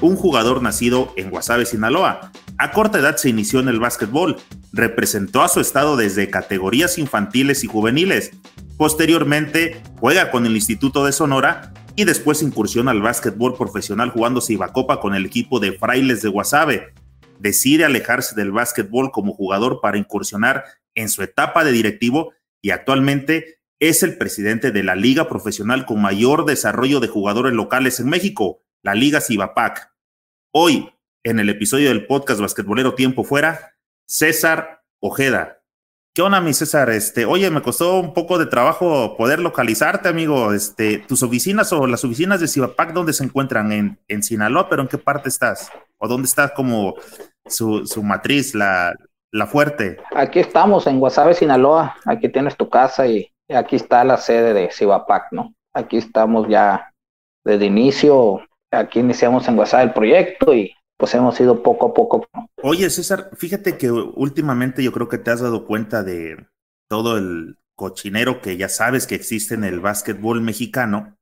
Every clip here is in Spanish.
un jugador nacido en Guasave, Sinaloa. A corta edad se inició en el básquetbol, representó a su estado desde categorías infantiles y juveniles. Posteriormente juega con el Instituto de Sonora y después incursiona al básquetbol profesional jugando Cibacopa con el equipo de Frailes de Guasave. Decide alejarse del básquetbol como jugador para incursionar en su etapa de directivo y actualmente es el presidente de la liga profesional con mayor desarrollo de jugadores locales en México, la Liga Cibapac. Hoy, en el episodio del podcast Basquetbolero Tiempo Fuera, César Ojeda. ¿Qué onda, mi César? Este, oye, me costó un poco de trabajo poder localizarte, amigo. Este, tus oficinas o las oficinas de Cibapac, ¿dónde se encuentran? En, en Sinaloa, pero ¿en qué parte estás? ¿O dónde está como su, su matriz, la, la fuerte? Aquí estamos, en Guasave, Sinaloa. Aquí tienes tu casa y aquí está la sede de Cibapac, ¿no? Aquí estamos ya desde inicio aquí iniciamos en WhatsApp el proyecto y pues hemos ido poco a poco. Oye, César, fíjate que últimamente yo creo que te has dado cuenta de todo el cochinero que ya sabes que existe en el básquetbol mexicano.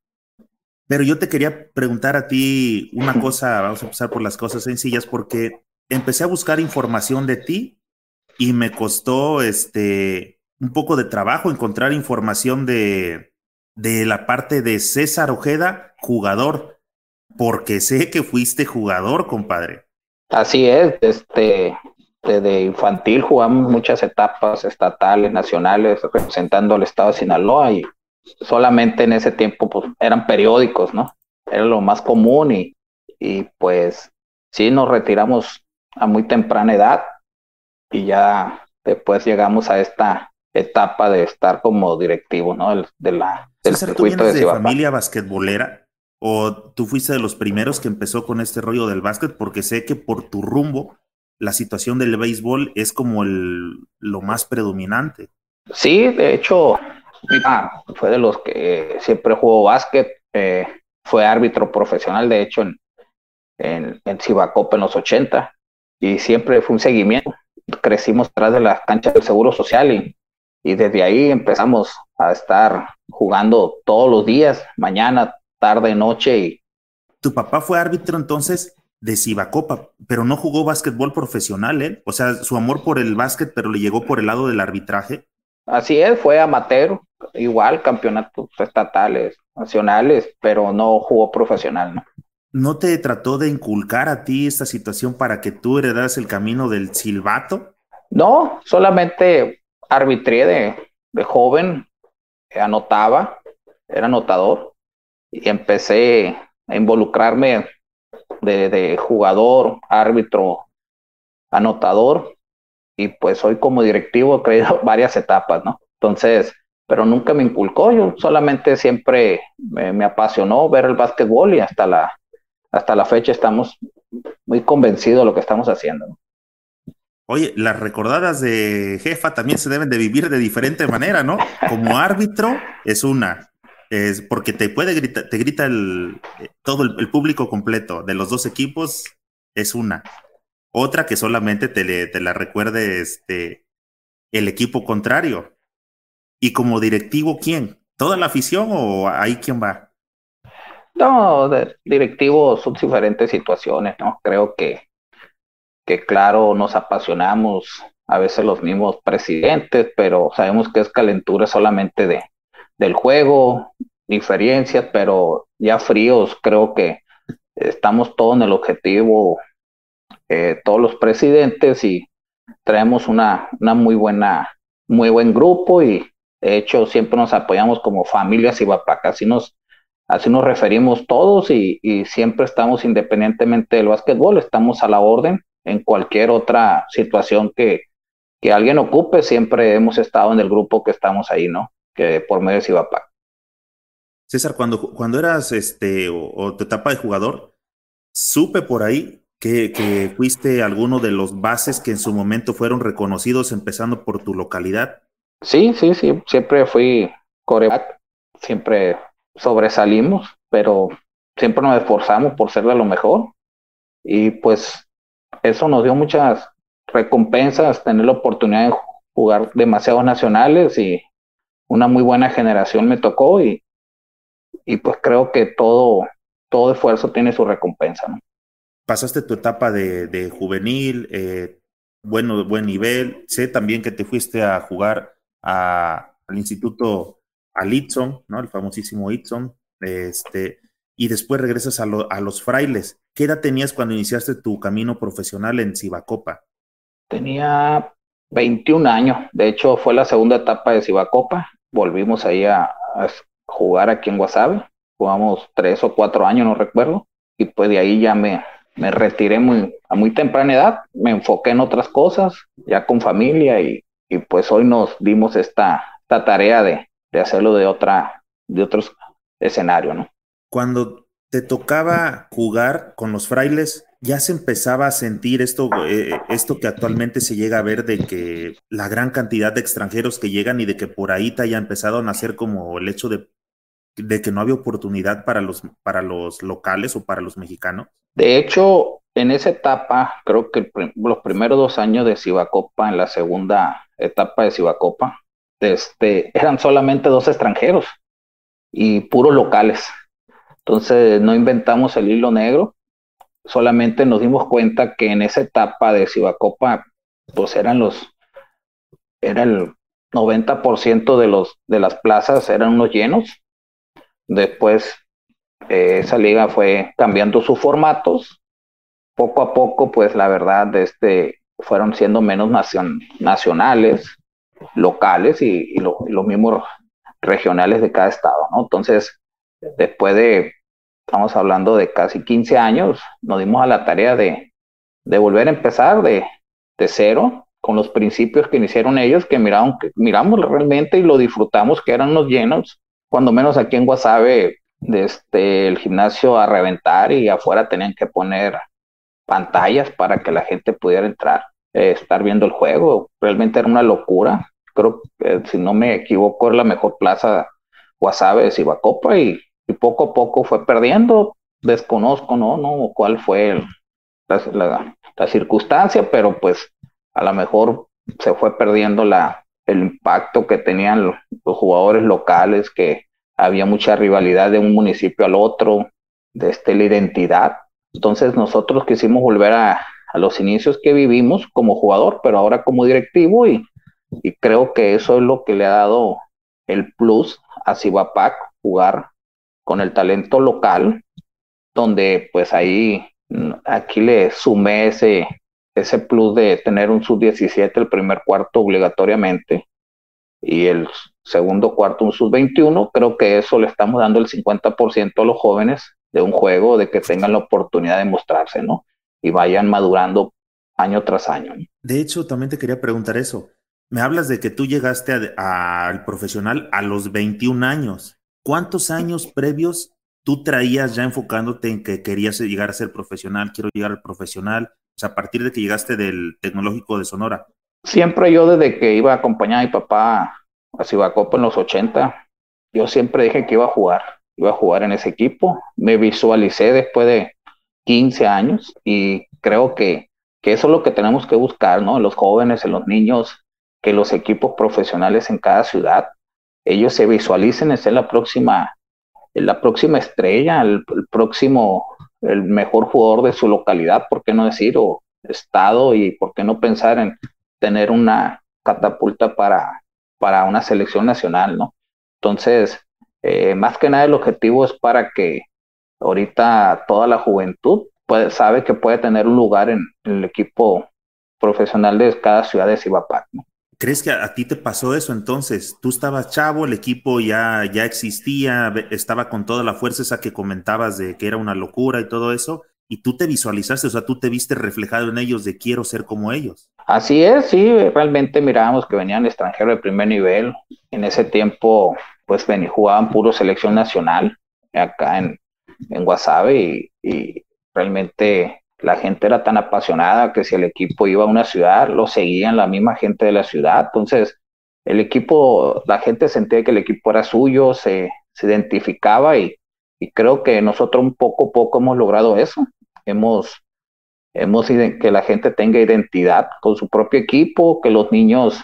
Pero yo te quería preguntar a ti una cosa, vamos a empezar por las cosas sencillas, porque empecé a buscar información de ti y me costó este un poco de trabajo encontrar información de, de la parte de César Ojeda, jugador porque sé que fuiste jugador, compadre. Así es, este, desde infantil jugamos muchas etapas estatales, nacionales, representando al estado de Sinaloa y solamente en ese tiempo pues, eran periódicos, ¿no? Era lo más común y, y pues sí nos retiramos a muy temprana edad y ya después llegamos a esta etapa de estar como directivo, ¿no? de la, del circuito de, de familia basquetbolera? ¿O tú fuiste de los primeros que empezó con este rollo del básquet? Porque sé que por tu rumbo la situación del béisbol es como el, lo más predominante. Sí, de hecho, fue de los que siempre jugó básquet, eh, fue árbitro profesional, de hecho, en, en, en Cibacopa en los 80, y siempre fue un seguimiento. Crecimos atrás de las canchas del Seguro Social y, y desde ahí empezamos a estar jugando todos los días, mañana, tarde, noche y... Tu papá fue árbitro entonces de Cibacopa, pero no jugó básquetbol profesional, ¿eh? O sea, su amor por el básquet, pero le llegó por el lado del arbitraje. Así es, fue amateur, igual campeonatos estatales, nacionales, pero no jugó profesional, ¿no? ¿No te trató de inculcar a ti esta situación para que tú heredaras el camino del silbato? No, solamente arbitré de, de joven, anotaba, era anotador, y empecé a involucrarme de, jugador, árbitro, anotador, y pues hoy como directivo he creído varias etapas, ¿no? Entonces, pero nunca me inculcó, yo solamente siempre me, apasionó ver el básquetbol y hasta la, hasta la fecha estamos muy convencidos de lo que estamos haciendo. Oye, las recordadas de jefa también se deben de vivir de diferente manera, ¿no? Como árbitro es una, es porque te puede gritar, te grita el, todo el, público completo de los dos equipos, es una. Otra que solamente te, te la recuerde este, el equipo contrario. Y como directivo, ¿quién? ¿Toda la afición o ahí quién va? No, de directivo son diferentes situaciones, ¿no? Creo que, que claro, nos apasionamos a veces los mismos presidentes, pero sabemos que es calentura solamente de, del juego, diferencias, pero ya fríos, creo que estamos todos en el objetivo, eh, todos los presidentes y traemos una, una muy buena, muy buen grupo y de hecho siempre nos apoyamos como familias y así nos, así nos referimos todos y, y siempre estamos independientemente del básquetbol, estamos a la orden en cualquier otra situación que, que alguien ocupe, siempre hemos estado en el grupo que estamos ahí, ¿no? Que por medio de Cibapac. César, cuando, cuando eras este, o, tu etapa de jugador, supe por ahí que, que, fuiste alguno de los bases que en su momento fueron reconocidos, empezando por tu localidad. Sí, sí, sí, siempre fui coreback, siempre sobresalimos, pero siempre nos esforzamos por ser de lo mejor. Y pues eso nos dio muchas recompensas, tener la oportunidad de jugar demasiados nacionales y una muy buena generación me tocó y, y pues creo que todo, todo esfuerzo tiene su recompensa. ¿no? Pasaste tu etapa de, de juvenil, eh, bueno, buen nivel. Sé también que te fuiste a jugar a, al instituto, al Itson, ¿no? El famosísimo Itson. Este, y después regresas a, a los frailes. ¿Qué edad tenías cuando iniciaste tu camino profesional en Cibacopa? Tenía 21 años. De hecho, fue la segunda etapa de Cibacopa. Volvimos ahí a, a jugar aquí en Guasave. Jugamos tres o cuatro años, no recuerdo. Y pues de ahí ya me, me retiré muy, a muy temprana edad. Me enfoqué en otras cosas, ya con familia. Y, y pues hoy nos dimos esta, esta tarea de, de hacerlo de otra, de otros escenarios, ¿no? Cuando te tocaba jugar con los frailes, ya se empezaba a sentir esto, eh, esto que actualmente se llega a ver de que la gran cantidad de extranjeros que llegan y de que por ahí te haya empezado a nacer como el hecho de, que no había oportunidad para los, para los locales o para los mexicanos. De hecho, en esa etapa, creo que los primeros dos años de Cibacopa, en la segunda etapa de Cibacopa, este, eran solamente dos extranjeros y puros locales. Entonces no inventamos el hilo negro, solamente nos dimos cuenta que en esa etapa de Cibacopa, pues eran los, era el 90% de, los, de las plazas eran unos llenos. Después eh, esa liga fue cambiando sus formatos. Poco a poco, pues la verdad, este, fueron siendo menos nacion nacionales, locales y, y los mismos regionales de cada estado, ¿no? Entonces, después de, estamos hablando de casi 15 años, nos dimos a la tarea de, de volver a empezar de, de cero, con los principios que iniciaron ellos, que, miraron, que miramos realmente y lo disfrutamos, que eran los llenos, cuando menos aquí en Guasave, desde este, el gimnasio a reventar y afuera tenían que poner pantallas para que la gente pudiera entrar, eh, estar viendo el juego. Realmente era una locura. Creo que, si no me equivoco, es la mejor plaza Guasave de Cibacopa y poco a poco fue perdiendo. Desconozco, ¿no? ¿No? ¿Cuál fue la, la, circunstancia? Pero pues a lo mejor se fue perdiendo la, el impacto que tenían los, los jugadores locales, que había mucha rivalidad de un municipio al otro, de este, la identidad. Entonces nosotros quisimos volver a, a los inicios que vivimos como jugador, pero ahora como directivo y, y creo que eso es lo que le ha dado el plus a Cibapac, jugar con el talento local, donde pues ahí aquí le sumé ese, ese plus de tener un sub-17 el primer cuarto obligatoriamente y el segundo cuarto un sub-21, creo que eso le estamos dando el 50% a los jóvenes de un juego, de que tengan la oportunidad de mostrarse, ¿no? Y vayan madurando año tras año. De hecho, también te quería preguntar eso. Me hablas de que tú llegaste al profesional a los 21 años. ¿Cuántos años previos tú traías ya enfocándote en que querías llegar a ser profesional, quiero llegar al profesional? O sea, a partir de que llegaste del tecnológico de Sonora. Siempre yo desde que iba a acompañar a mi papá a Cibacopa en los 80, yo siempre dije que iba a jugar, iba a jugar en ese equipo. Me visualicé después de 15 años y creo que, que eso es lo que tenemos que buscar, ¿no? En los jóvenes, en los niños, que los equipos profesionales en cada ciudad ellos se visualicen en ser la próxima, la próxima estrella, el, próximo, el mejor jugador de su localidad, ¿por qué no decir? O estado y por qué no pensar en tener una catapulta para, para una selección nacional, ¿no? Entonces, eh, más que nada el objetivo es para que ahorita toda la juventud sabe que puede tener un lugar en, en el equipo profesional de cada ciudad de Cibapac, ¿no? ¿Crees que a, ti te pasó eso entonces? Tú estabas chavo, el equipo ya, ya existía, estaba con toda la fuerza esa que comentabas de que era una locura y todo eso, y tú te visualizaste, o sea, tú te viste reflejado en ellos de quiero ser como ellos. Así es, sí, realmente mirábamos que venían extranjeros de primer nivel. En ese tiempo, pues ven, jugaban puro selección nacional acá en, en Guasave y realmente la gente era tan apasionada que si el equipo iba a una ciudad, lo seguían la misma gente de la ciudad. Entonces, el equipo, la gente sentía que el equipo era suyo, se, identificaba y, y, creo que nosotros un poco a poco hemos logrado eso. Hemos, hemos que la gente tenga identidad con su propio equipo, que los niños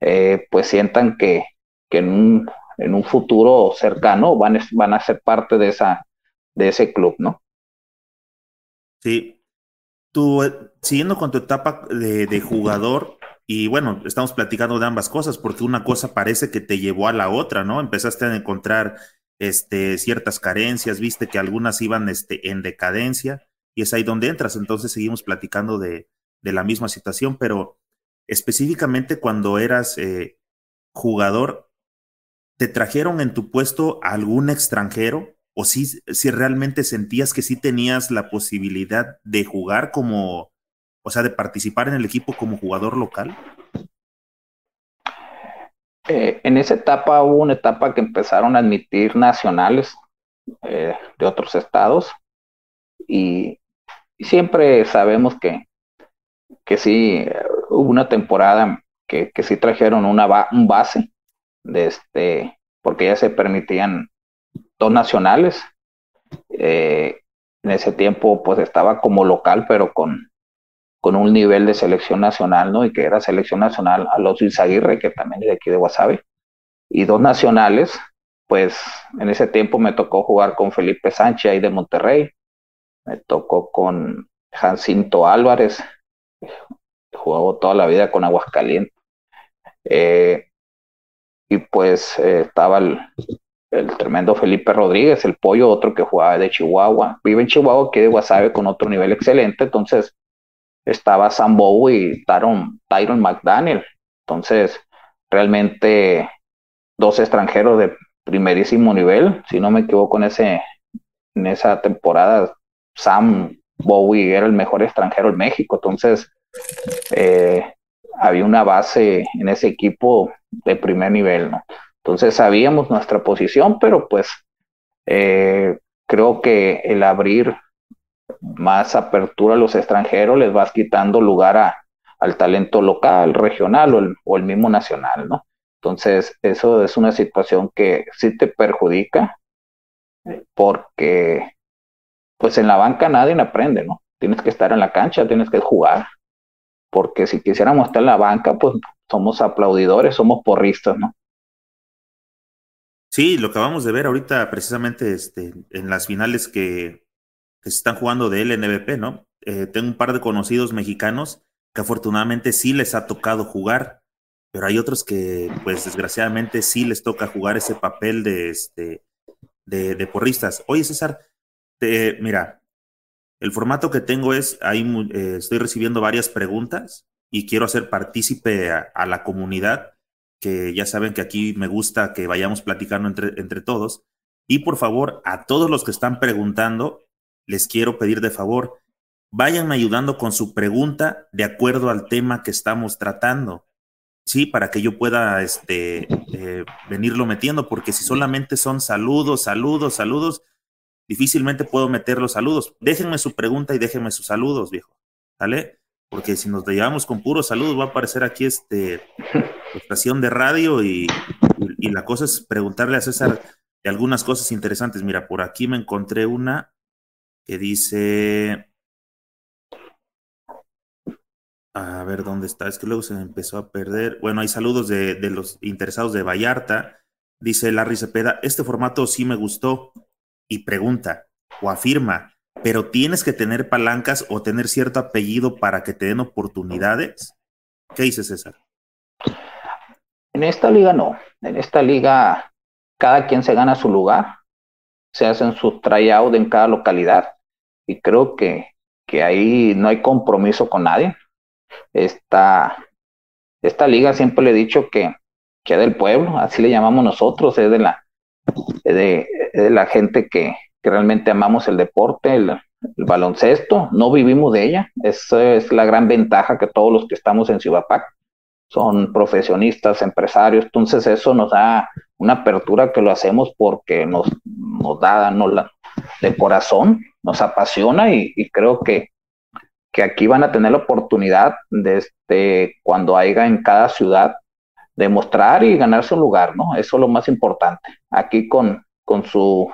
eh, pues sientan que, que en, un, en un futuro cercano van, van a ser parte de, esa, de ese club, ¿no? Sí, siguiendo con tu etapa de, jugador, y bueno, estamos platicando de ambas cosas, porque una cosa parece que te llevó a la otra, ¿no? Empezaste a encontrar este, ciertas carencias, viste que algunas iban este, en decadencia, y es ahí donde entras. Entonces seguimos platicando de, de la misma situación, pero específicamente cuando eras eh, jugador, ¿te trajeron en tu puesto algún extranjero? O si, si realmente sentías que sí tenías la posibilidad de jugar como, o sea, de participar en el equipo como jugador local? Eh, en esa etapa hubo una etapa que empezaron a admitir nacionales eh, de otros estados y, siempre sabemos que, que sí, hubo una temporada que, que sí trajeron una un base de este, porque ya se permitían dos nacionales. Eh, en ese tiempo pues estaba como local, pero con, con un nivel de selección nacional, ¿no? Y que era selección nacional a los que también es de aquí de Guasave. Y dos nacionales, pues en ese tiempo me tocó jugar con Felipe Sánchez ahí de Monterrey. Me tocó con Jacinto Álvarez, jugó toda la vida con Aguascalientes. Eh, y pues eh, estaba el, el tremendo Felipe Rodríguez, el pollo, otro que jugaba de Chihuahua, vive en Chihuahua, que de Guasave con otro nivel excelente, entonces estaba Sam Bow y Tyron McDaniel, entonces realmente dos extranjeros de primerísimo nivel, si no me equivoco en ese en esa temporada Sam Bowie era el mejor extranjero en México, entonces eh, había una base en ese equipo de primer nivel, ¿no? Entonces sabíamos nuestra posición, pero pues eh, creo que el abrir más apertura a los extranjeros les vas quitando lugar a, al talento local, regional o el, o el mismo nacional, ¿no? Entonces, eso es una situación que sí te perjudica porque pues en la banca nadie aprende, ¿no? Tienes que estar en la cancha, tienes que jugar, porque si quisiéramos estar en la banca, pues somos aplaudidores, somos porristas, ¿no? Sí, lo acabamos de ver ahorita precisamente este, en las finales que, se están jugando de LNBP, ¿no? Eh, tengo un par de conocidos mexicanos que afortunadamente sí les ha tocado jugar, pero hay otros que, pues desgraciadamente sí les toca jugar ese papel de, este, de, porristas. Oye, César, mira, el formato que tengo es, ahí eh, estoy recibiendo varias preguntas y quiero hacer partícipe a la comunidad que ya saben que aquí me gusta que vayamos platicando entre, entre todos. Y por favor, a todos los que están preguntando, les quiero pedir de favor, vayan ayudando con su pregunta de acuerdo al tema que estamos tratando. Sí, para que yo pueda este, eh, venirlo metiendo, porque si solamente son saludos, saludos, saludos, difícilmente puedo meter los saludos. Déjenme su pregunta y déjenme sus saludos, viejo. ¿Vale? porque si nos llevamos con puros saludos va a aparecer aquí este estación de radio y, la cosa es preguntarle a César de algunas cosas interesantes. Mira, por aquí me encontré una que dice, a ver dónde está, es que luego se me empezó a perder. Bueno, hay saludos de, de los interesados de Vallarta. Dice Larry Cepeda, este formato sí me gustó y pregunta o afirma, pero tienes que tener palancas o tener cierto apellido para que te den oportunidades. ¿Qué dices, César? En esta liga no. En esta liga cada quien se gana su lugar, se hacen su tryout en cada localidad y creo que, que ahí no hay compromiso con nadie. Esta, esta liga siempre le he dicho que, que es del pueblo, así le llamamos nosotros, es de la, de, la gente que, realmente amamos el deporte, el, baloncesto, no vivimos de ella. Esa es la gran ventaja que todos los que estamos en Ciudad son profesionistas, empresarios, entonces eso nos da una apertura que lo hacemos porque nos, nos da nos la, de corazón, nos apasiona y, creo que, que aquí van a tener la oportunidad de este, cuando haya en cada ciudad demostrar y ganar su lugar, ¿no? Eso es lo más importante. Aquí con, con su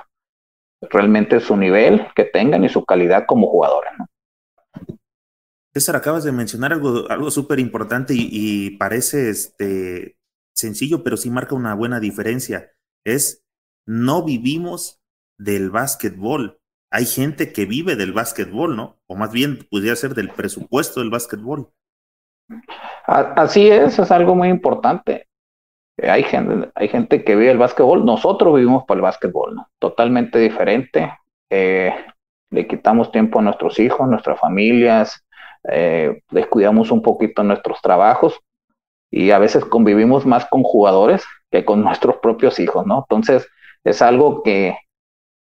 realmente su nivel que tengan y su calidad como jugadores, ¿no? César, acabas de mencionar algo, algo súper importante y, parece este, sencillo, pero sí marca una buena diferencia. Es no vivimos del básquetbol. Hay gente que vive del básquetbol, ¿no? O más bien podría ser del presupuesto del básquetbol. Así es, es algo muy importante. Hay gente, hay gente que vive el básquetbol, nosotros vivimos para el básquetbol, ¿no? Totalmente diferente. Eh, le quitamos tiempo a nuestros hijos, nuestras familias, eh, descuidamos un poquito nuestros trabajos y a veces convivimos más con jugadores que con nuestros propios hijos, ¿no? Entonces, es algo que,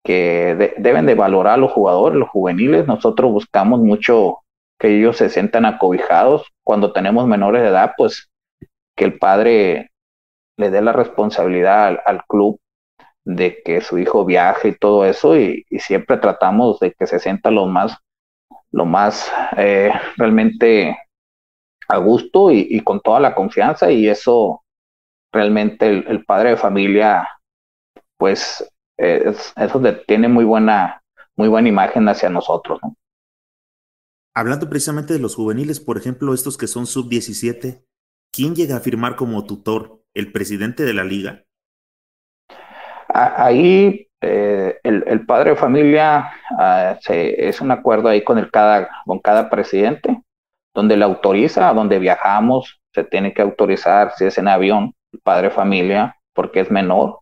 que deben de valorar los jugadores, los juveniles. Nosotros buscamos mucho que ellos se sientan acobijados. Cuando tenemos menores de edad, pues que el padre le dé la responsabilidad al, club de que su hijo viaje y todo eso y, siempre tratamos de que se sienta lo más lo más eh, realmente a gusto y, con toda la confianza y eso realmente el, padre de familia pues es, es, donde tiene muy buena muy buena imagen hacia nosotros ¿no? hablando precisamente de los juveniles por ejemplo estos que son sub 17 quién llega a firmar como tutor el presidente de la liga ahí eh, el, padre de familia ah, es un acuerdo ahí con el cada con cada presidente donde le autoriza, donde viajamos, se tiene que autorizar si es en avión, el padre familia, porque es menor,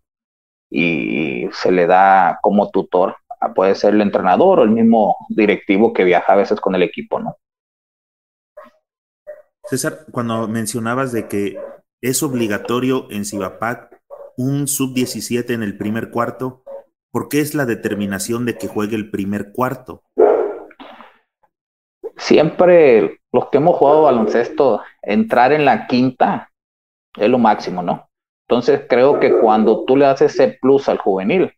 y se le da como tutor, puede ser el entrenador o el mismo directivo que viaja a veces con el equipo, ¿no? César, cuando mencionabas de que es obligatorio en Cibapac un sub-17 en el primer cuarto, ¿por qué es la determinación de que juegue el primer cuarto? siempre los que hemos jugado baloncesto, entrar en la quinta es lo máximo, ¿no? Entonces creo que cuando tú le haces ese plus al juvenil,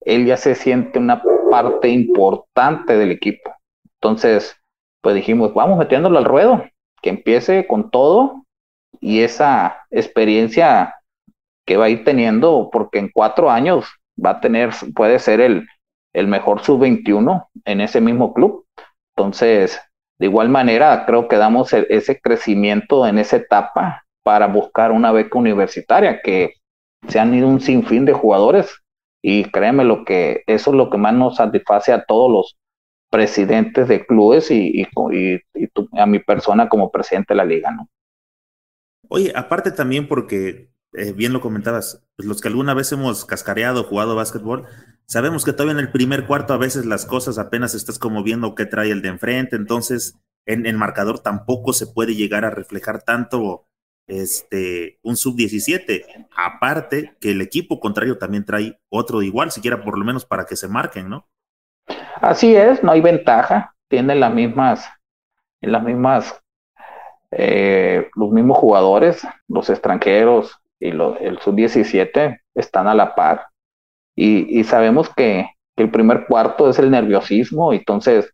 él ya se siente una parte importante del equipo. Entonces, pues dijimos, vamos metiéndolo al ruedo, que empiece con todo y esa experiencia que va a ir teniendo, porque en cuatro años va a tener, puede ser el, el mejor sub-21 en ese mismo club. Entonces, de igual manera, creo que damos e-, ese crecimiento en esa etapa para buscar una beca universitaria, que se han ido un sinfín de jugadores y créeme lo que eso es lo que más nos satisface a todos los presidentes de clubes y, a mi persona como presidente de la liga, ¿no? Oye, aparte también porque eh, bien lo comentabas, pues los que alguna vez hemos cascareado, jugado básquetbol, Sabemos que todavía en el primer cuarto a veces las cosas apenas estás como viendo qué trae el de enfrente, entonces en el marcador tampoco se puede llegar a reflejar tanto este, un sub-17. Aparte que el equipo contrario también trae otro igual, siquiera por lo menos para que se marquen, ¿no? Así es, no hay ventaja, tienen las mismas, las mismas, eh, los mismos jugadores, los extranjeros y el sub-17 están a la par y, sabemos que, el primer cuarto es el nerviosismo, entonces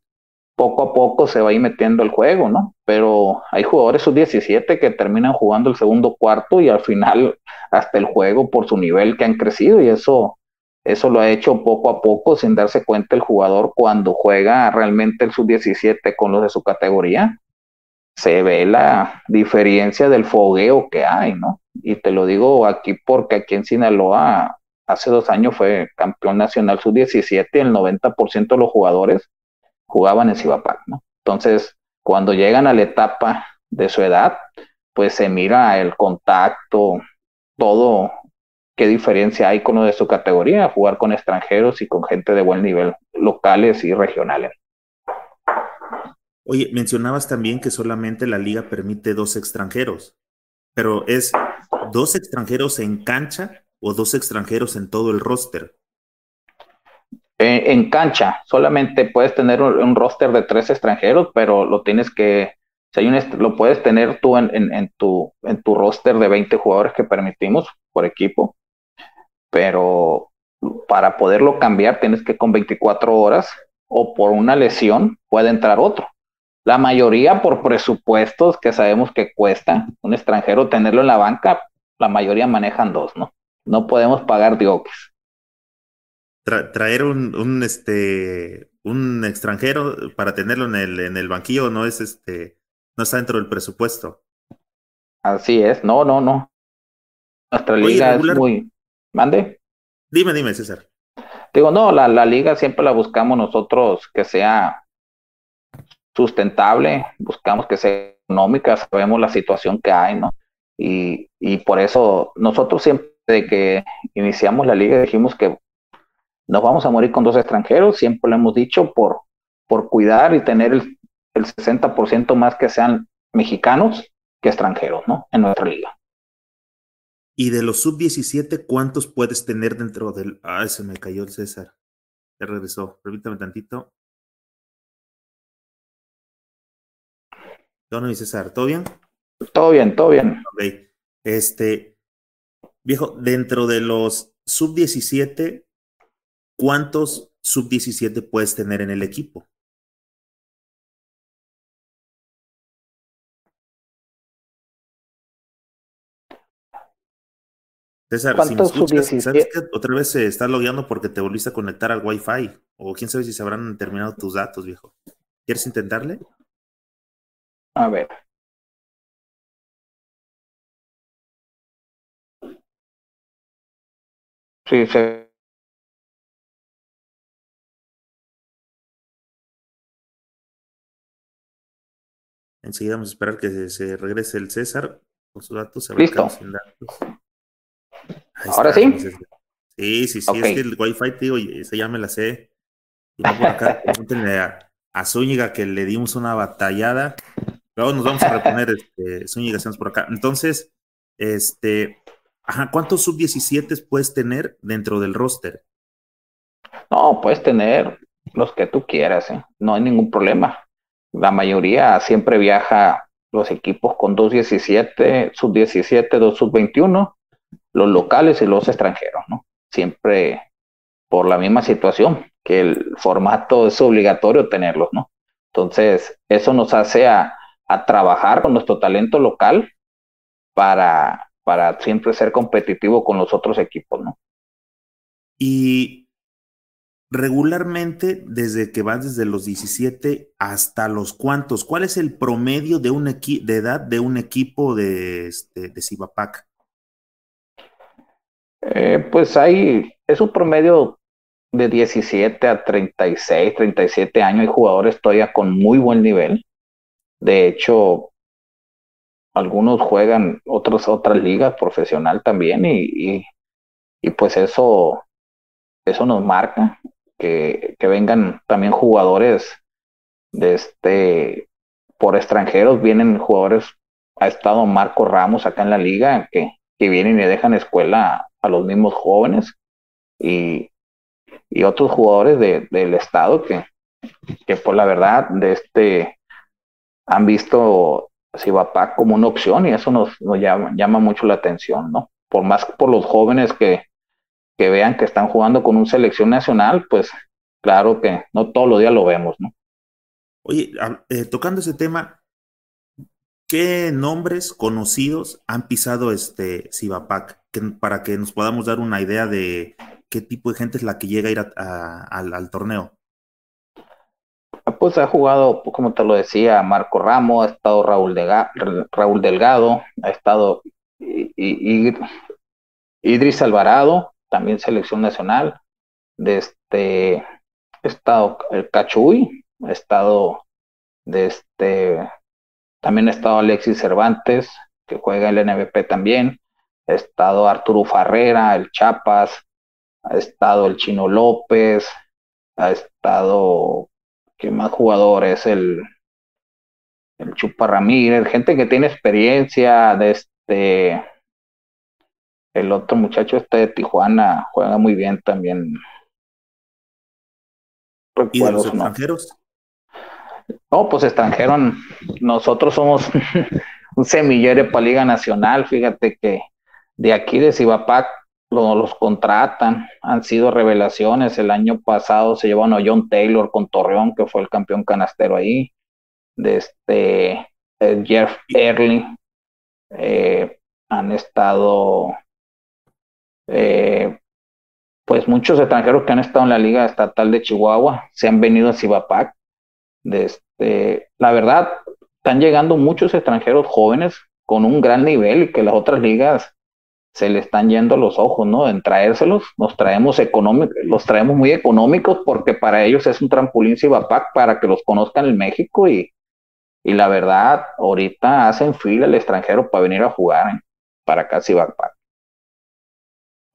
poco a poco se va a metiendo el juego, ¿no? Pero hay jugadores sub-17 que terminan jugando el segundo cuarto y al final hasta el juego por su nivel que han crecido y eso, eso lo ha hecho poco a poco sin darse cuenta el jugador cuando juega realmente el sub-17 con los de su categoría. Se ve la diferencia del fogueo que hay, ¿no? Y te lo digo aquí porque aquí en Sinaloa hace dos años fue campeón nacional sub-17 y el 90% de los jugadores jugaban en Cibapac, ¿no? Entonces, cuando llegan a la etapa de su edad, pues se mira el contacto, todo, qué diferencia hay con lo de su categoría, jugar con extranjeros y con gente de buen nivel, locales y regionales. Oye, mencionabas también que solamente la liga permite dos extranjeros, pero es dos extranjeros en cancha o dos extranjeros en todo el roster? en cancha, solamente puedes tener un, roster de tres extranjeros, pero lo tienes que, si hay un, lo puedes tener tú en, en, tu, en tu roster de 20 jugadores que permitimos por equipo, pero para poderlo cambiar tienes que con 24 horas o por una lesión puede entrar otro. La mayoría por presupuestos que sabemos que cuesta un extranjero tenerlo en la banca, la mayoría manejan dos, ¿no? No podemos pagar diokes. traer un, un, este, un extranjero para tenerlo en el, en el banquillo no es este, no está dentro del presupuesto. Así es, no, no, no. Nuestra liga es muy. ¿Mande? Dime, dime, César. Digo, no, la, la liga siempre la buscamos nosotros que sea sustentable, buscamos que sea económica, sabemos la situación que hay, ¿no? Y, y por eso nosotros siempre que iniciamos la liga dijimos que nos vamos a morir con dos extranjeros, siempre lo hemos dicho, por, por cuidar y tener el, el 60% más que sean mexicanos que extranjeros, ¿no? En nuestra liga. Y de los sub-17, ¿cuántos puedes tener dentro del... Ay, se me cayó el César. Ya regresó. Permítame tantito. ¿Dónde mi César? ¿Todo bien? Todo bien, todo bien. Ok. Este, viejo, dentro de los sub-17, ¿cuántos sub-17 puedes tener en el equipo? César, si me escuchas, ¿sabes que otra vez se está logueando porque te volviste a conectar al Wi-Fi? O quién sabe si se habrán terminado tus datos, viejo. ¿Quieres intentarle? A ver. Sí, se... Enseguida vamos a esperar que se, regrese el César con sus datos. Se Listo. Ahora sí. Sí, sí, sí, es que el Wi-Fi, tío, esa ya me la sé. Y no por acá, pregúntenle a, a Zúñiga que le dimos una batallada. Luego nos vamos a reponer, este, Zúñiga, estamos por acá. Entonces, este, ajá, ¿cuántos sub-17 puedes tener dentro del roster? No, puedes tener los que tú quieras, ¿eh? no hay ningún problema. La mayoría siempre viaja los equipos con 2-17, sub-17, 2 sub-21 los locales y los extranjeros, ¿no? Siempre por la misma situación, que el formato es obligatorio tenerlos, ¿no? Entonces, eso nos hace a, trabajar con nuestro talento local para, para siempre ser competitivo con los otros equipos, ¿no? Y regularmente, desde que vas desde los 17 hasta los cuantos, ¿cuál es el promedio de, un de edad de un equipo de, este, de Cibapac? Eh, pues hay, es un promedio de 17 a 36, 37 años. Hay jugadores todavía con muy buen nivel. De hecho, algunos juegan otras otras ligas profesional también y, y, pues eso, eso nos marca que, que vengan también jugadores de este por extranjeros. Vienen jugadores ha estado Marco Ramos acá en la liga que, que vienen y dejan escuela a los mismos jóvenes y, y otros jugadores de, del estado que, que por la verdad de este han visto Cibapac como una opción y eso nos, nos llama, llama, mucho la atención, ¿no? Por más por los jóvenes que, que vean que están jugando con una selección nacional, pues claro que no todos los días lo vemos, ¿no? Oye, eh, tocando ese tema, ¿qué nombres conocidos han pisado este Cibapac? para que nos podamos dar una idea de qué tipo de gente es la que llega a ir al, torneo. Pues ha jugado, como te lo decía, Marco Ramos, ha estado Raúl, Raúl Delgado, ha estado Idris Alvarado, también selección nacional, de este, ha estado el Cachuy, ha estado de este, también ha estado Alexis Cervantes, que juega el NBP también, ha estado Arturo Farrera, el Chapas, ha estado el Chino López, ha estado, ¿qué más jugadores? El, el Chupa Ramírez, gente que tiene experiencia de este, el otro muchacho este de Tijuana juega muy bien también. ¿Y de los extranjeros? No, pues extranjero, nosotros somos un semillero para Liga Nacional, fíjate que de aquí de Cibapac los contratan, han sido revelaciones. El año pasado se llevaron a John Taylor con Torreón, que fue el campeón canastero ahí. de este eh, Jeff Early, eh, han estado eh, pues muchos extranjeros que han estado en la Liga Estatal de Chihuahua se han venido a Cibapac. este, la verdad, están llegando muchos extranjeros jóvenes con un gran nivel que las otras ligas se le están yendo los ojos, ¿no? En traérselos, nos traemos económicos, los traemos muy económicos porque para ellos es un trampolín Cibapac para que los conozcan en México y, y la verdad, ahorita hacen fila el extranjero para venir a jugar ¿eh? para acá Cibapac.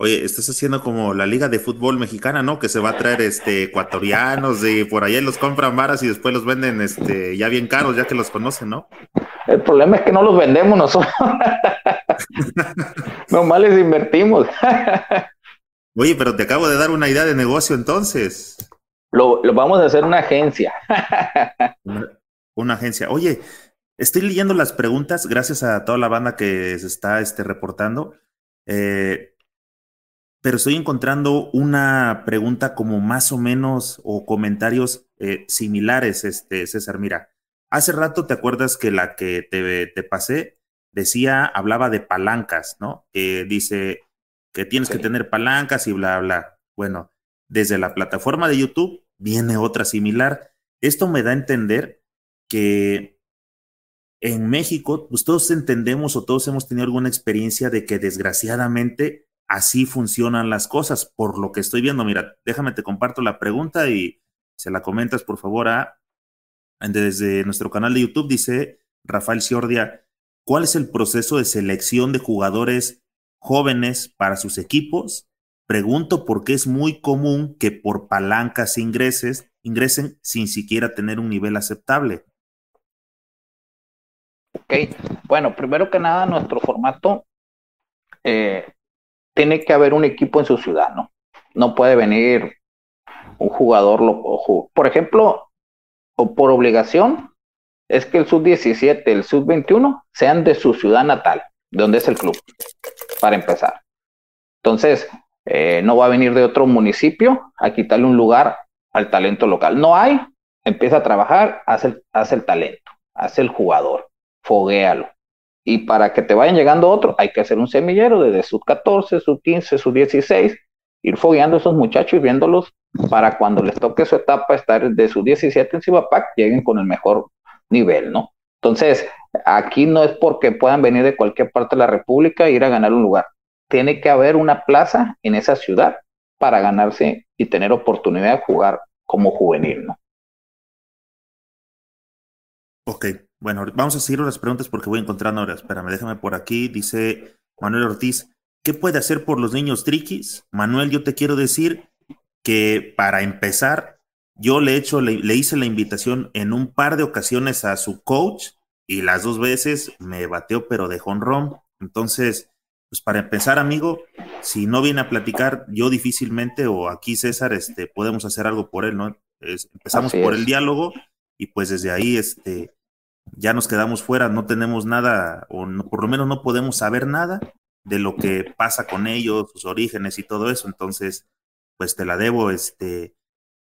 Oye, estás haciendo como la liga de fútbol mexicana, ¿no? Que se va a traer este ecuatorianos y por allá los compran varas y después los venden este ya bien caros, ya que los conocen, ¿no? El problema es que no los vendemos nosotros. Nomás les invertimos. Oye, pero te acabo de dar una idea de negocio entonces. Lo, lo vamos a hacer una agencia. una, agencia. Oye, estoy leyendo las preguntas gracias a toda la banda que se está este, reportando. Eh, pero estoy encontrando una pregunta como más o menos o comentarios eh, similares, este, César. Mira, hace rato te acuerdas que la que te, te pasé decía, hablaba de palancas, ¿no? Que dice que tienes que tener palancas y bla, bla. Bueno, desde la plataforma de YouTube viene otra similar. Esto me da a entender que en México, pues todos entendemos o todos hemos tenido alguna experiencia de que desgraciadamente así funcionan las cosas, por lo que estoy viendo. Mira, déjame te comparto la pregunta y se la comentas por favor a desde nuestro canal de YouTube dice Rafael Ciordia, ¿cuál es el proceso de selección de jugadores jóvenes para sus equipos? Pregunto porque es muy común que por palancas ingreses, ingresen sin siquiera tener un nivel aceptable. Ok, bueno, primero que nada, nuestro formato eh, tiene que haber un equipo en su ciudad, ¿no? No puede venir un jugador, por ejemplo, o por obligación, es que el sub-17, el sub-21 sean de su ciudad natal, de donde es el club, para empezar. Entonces, eh, no va a venir de otro municipio a quitarle un lugar al talento local. No hay, empieza a trabajar, hace el, hace el talento, hace el jugador, foguéalo. Y para que te vayan llegando otro, hay que hacer un semillero desde sus 14, sus 15, sus 16, ir fogueando a esos muchachos y viéndolos para cuando les toque su etapa estar de sus 17 en Cibapac, lleguen con el mejor nivel, ¿no? Entonces, aquí no es porque puedan venir de cualquier parte de la República e ir a ganar un lugar. Tiene que haber una plaza en esa ciudad para ganarse y tener oportunidad de jugar como juvenil, ¿no? Ok, bueno, vamos a seguir las preguntas porque voy encontrando ahora. Espérame, déjame por aquí. Dice Manuel Ortiz, ¿qué puede hacer por los niños triquis? Manuel, yo te quiero decir que para empezar, yo le, he hecho, le, hice la invitación en un par de ocasiones a su coach y las dos veces me bateó, pero de honrón. Entonces, pues para empezar, amigo, si no viene a platicar, yo difícilmente o aquí César, este, podemos hacer algo por él, ¿no? empezamos por el diálogo y pues desde ahí, este, ya nos quedamos fuera, no tenemos nada, o por lo menos no podemos saber nada de lo que pasa con ellos, sus orígenes y todo eso. Entonces, pues te la debo, este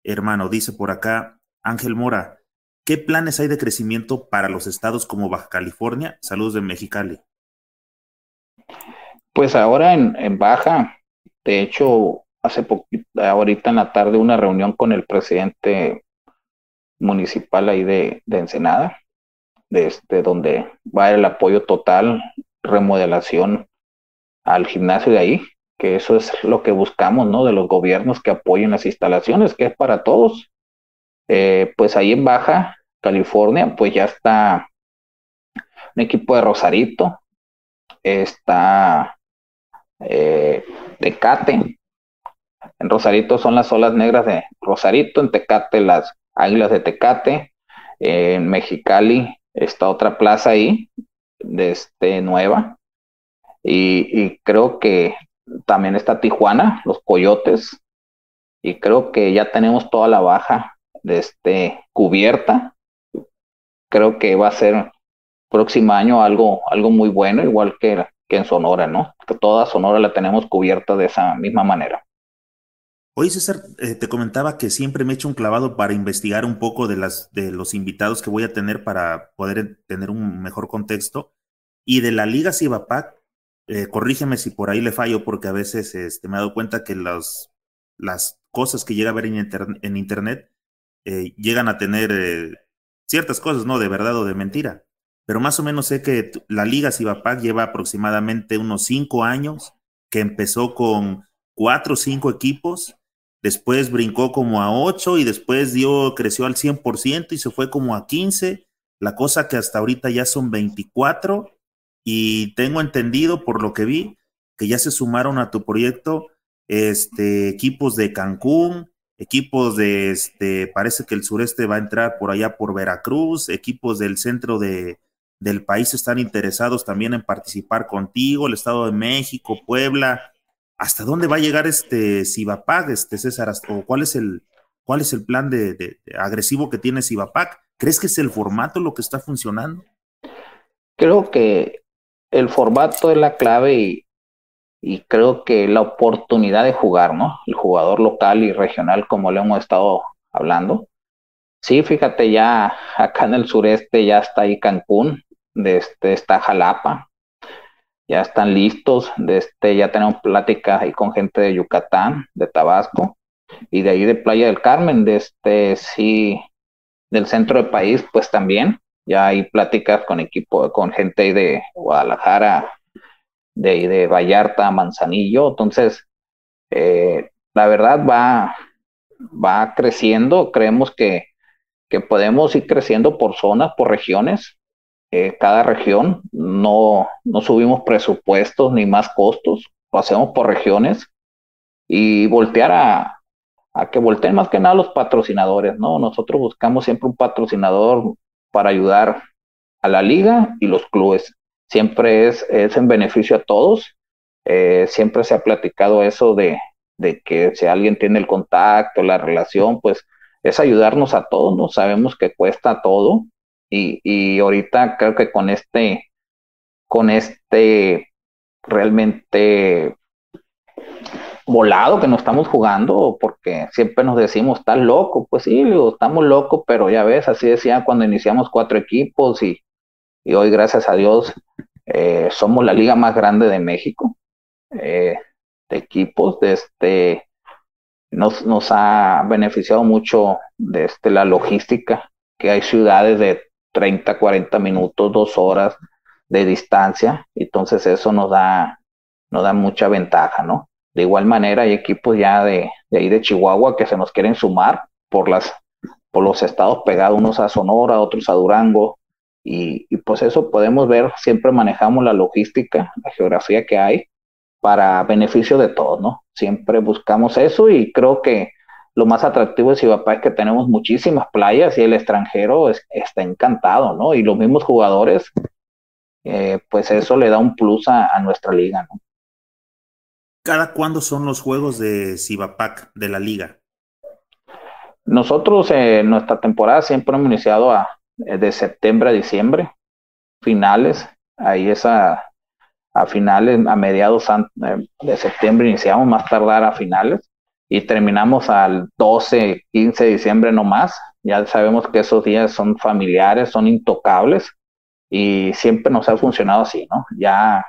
hermano, dice por acá Ángel Mora, ¿qué planes hay de crecimiento para los estados como Baja California? Saludos de Mexicali. Pues ahora en, en Baja, de hecho, hace poquito, ahorita en la tarde, una reunión con el presidente municipal ahí de, de Ensenada, de este, donde va el apoyo total, remodelación al gimnasio de ahí, que eso es lo que buscamos, ¿no? De los gobiernos que apoyen las instalaciones, que es para todos. Eh, pues ahí en Baja California, pues ya está un equipo de Rosarito, está eh, Tecate. En Rosarito son las olas negras de Rosarito, en Tecate las águilas de Tecate, en Mexicali esta otra plaza ahí, de este, nueva. Y, creo que también está Tijuana, los Coyotes. Y creo que ya tenemos toda la baja de este, cubierta. Creo que va a ser próximo año algo, algo muy bueno, igual que, que en Sonora, ¿no? Que toda Sonora la tenemos cubierta de esa misma manera. Hoy César, eh, te comentaba que siempre me he hecho un clavado para investigar un poco de, las, de los invitados que voy a tener para poder tener un mejor contexto. Y de la Liga Cibapac, eh, corrígeme si por ahí le fallo, porque a veces este, me he dado cuenta que las cosas que llega a ver en, Internet eh, llegan a tener ciertas cosas, ¿no? De verdad o de mentira. Pero más o menos sé que la Liga Cibapac lleva aproximadamente unos cinco años, que empezó con cuatro o cinco equipos después brincó como a 8 y después dio, creció al 100% y se fue como a 15. La cosa que hasta ahorita ya son 24 y tengo entendido por lo que vi que ya se sumaron a tu proyecto este, equipos de Cancún, equipos de, este, parece que el sureste va a entrar por allá por Veracruz, equipos del centro de, del país están interesados también en participar contigo, el Estado de México, Puebla, ¿hasta dónde va a llegar este Cibapac, este César? ¿O cuál es el, cuál es el plan de, agresivo que tiene Cibapac? ¿Crees que es el formato lo que está funcionando? Creo que el formato es la clave y, creo que la oportunidad de jugar, ¿no? El jugador local y regional, como le hemos estado hablando. Sí, fíjate, ya acá en el sureste ya está ahí Cancún, de este, está Jalapa, ya están listos, de este, ya tenemos pláticas ahí con gente de Yucatán, de Tabasco, y de ahí de Playa del Carmen, de este, sí, del centro del país, pues también, ya hay pláticas con equipo, con gente ahí de Guadalajara, de ahí de Vallarta, Manzanillo, entonces, eh, la verdad va, va creciendo, creemos que, que podemos ir creciendo por zonas, por regiones, eh, cada región, no, no subimos presupuestos ni más costos, lo hacemos por regiones y voltear a, a que volteen más que nada los patrocinadores, ¿no? Nosotros buscamos siempre un patrocinador para ayudar a la liga y los clubes. Siempre es, es en beneficio a todos. Eh, siempre se ha platicado eso de, de que si alguien tiene el contacto, la relación, pues es ayudarnos a todos, ¿no? Sabemos que cuesta todo, y, y ahorita creo que con este, con este realmente volado que nos estamos jugando, porque siempre nos decimos, estás loco, pues sí, estamos locos, pero ya ves, así decía cuando iniciamos cuatro equipos y, y hoy, gracias a Dios, eh, somos la liga más grande de México, eh, de equipos, de este, nos, nos ha beneficiado mucho de este, la logística, que hay ciudades de 30, 40 minutos, dos horas de distancia, entonces eso nos da, da mucha ventaja, ¿no? De igual manera hay equipos ya de, de ahí de Chihuahua que se nos quieren sumar por las por los estados pegados, unos a Sonora, otros a Durango, y, y, pues eso podemos ver, siempre manejamos la logística, la geografía que hay para beneficio de todos, ¿no? Siempre buscamos eso y creo que lo más atractivo de Cibapá es que tenemos muchísimas playas y el extranjero está encantado, ¿no? Y los mismos jugadores, eh, pues eso le da un plus a, nuestra liga, ¿no? ¿Cada cuándo son los juegos de Cibapac de la liga? Nosotros en eh, nuestra temporada siempre hemos iniciado a, eh, de septiembre a diciembre, finales, ahí es a, a finales, a mediados de septiembre iniciamos, más tardar a finales y terminamos al 12, 15 de diciembre no más. Ya sabemos que esos días son familiares, son intocables y siempre nos ha funcionado así, ¿no? Ya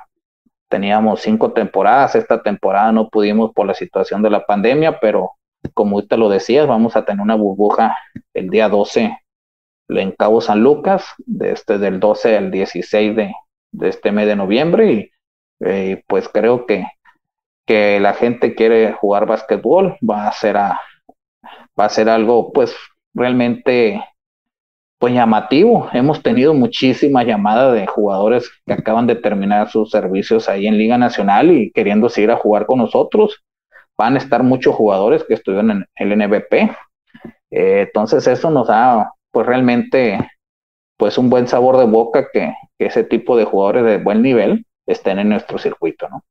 teníamos cinco temporadas, esta temporada no pudimos por la situación de la pandemia, pero como te lo decías, vamos a tener una burbuja el día 12 en Cabo San Lucas, desde del 12 al 16 de, de este mes de noviembre y eh, pues creo que que la gente quiere jugar básquetbol, va a ser a, va a ser algo pues realmente pues llamativo. Hemos tenido muchísimas llamadas de jugadores que acaban de terminar sus servicios ahí en Liga Nacional y queriendo seguir a jugar con nosotros. Van a estar muchos jugadores que estuvieron en el NBP. Eh, entonces eso nos da pues realmente pues un buen sabor de boca que, que ese tipo de jugadores de buen nivel estén en nuestro circuito, ¿no?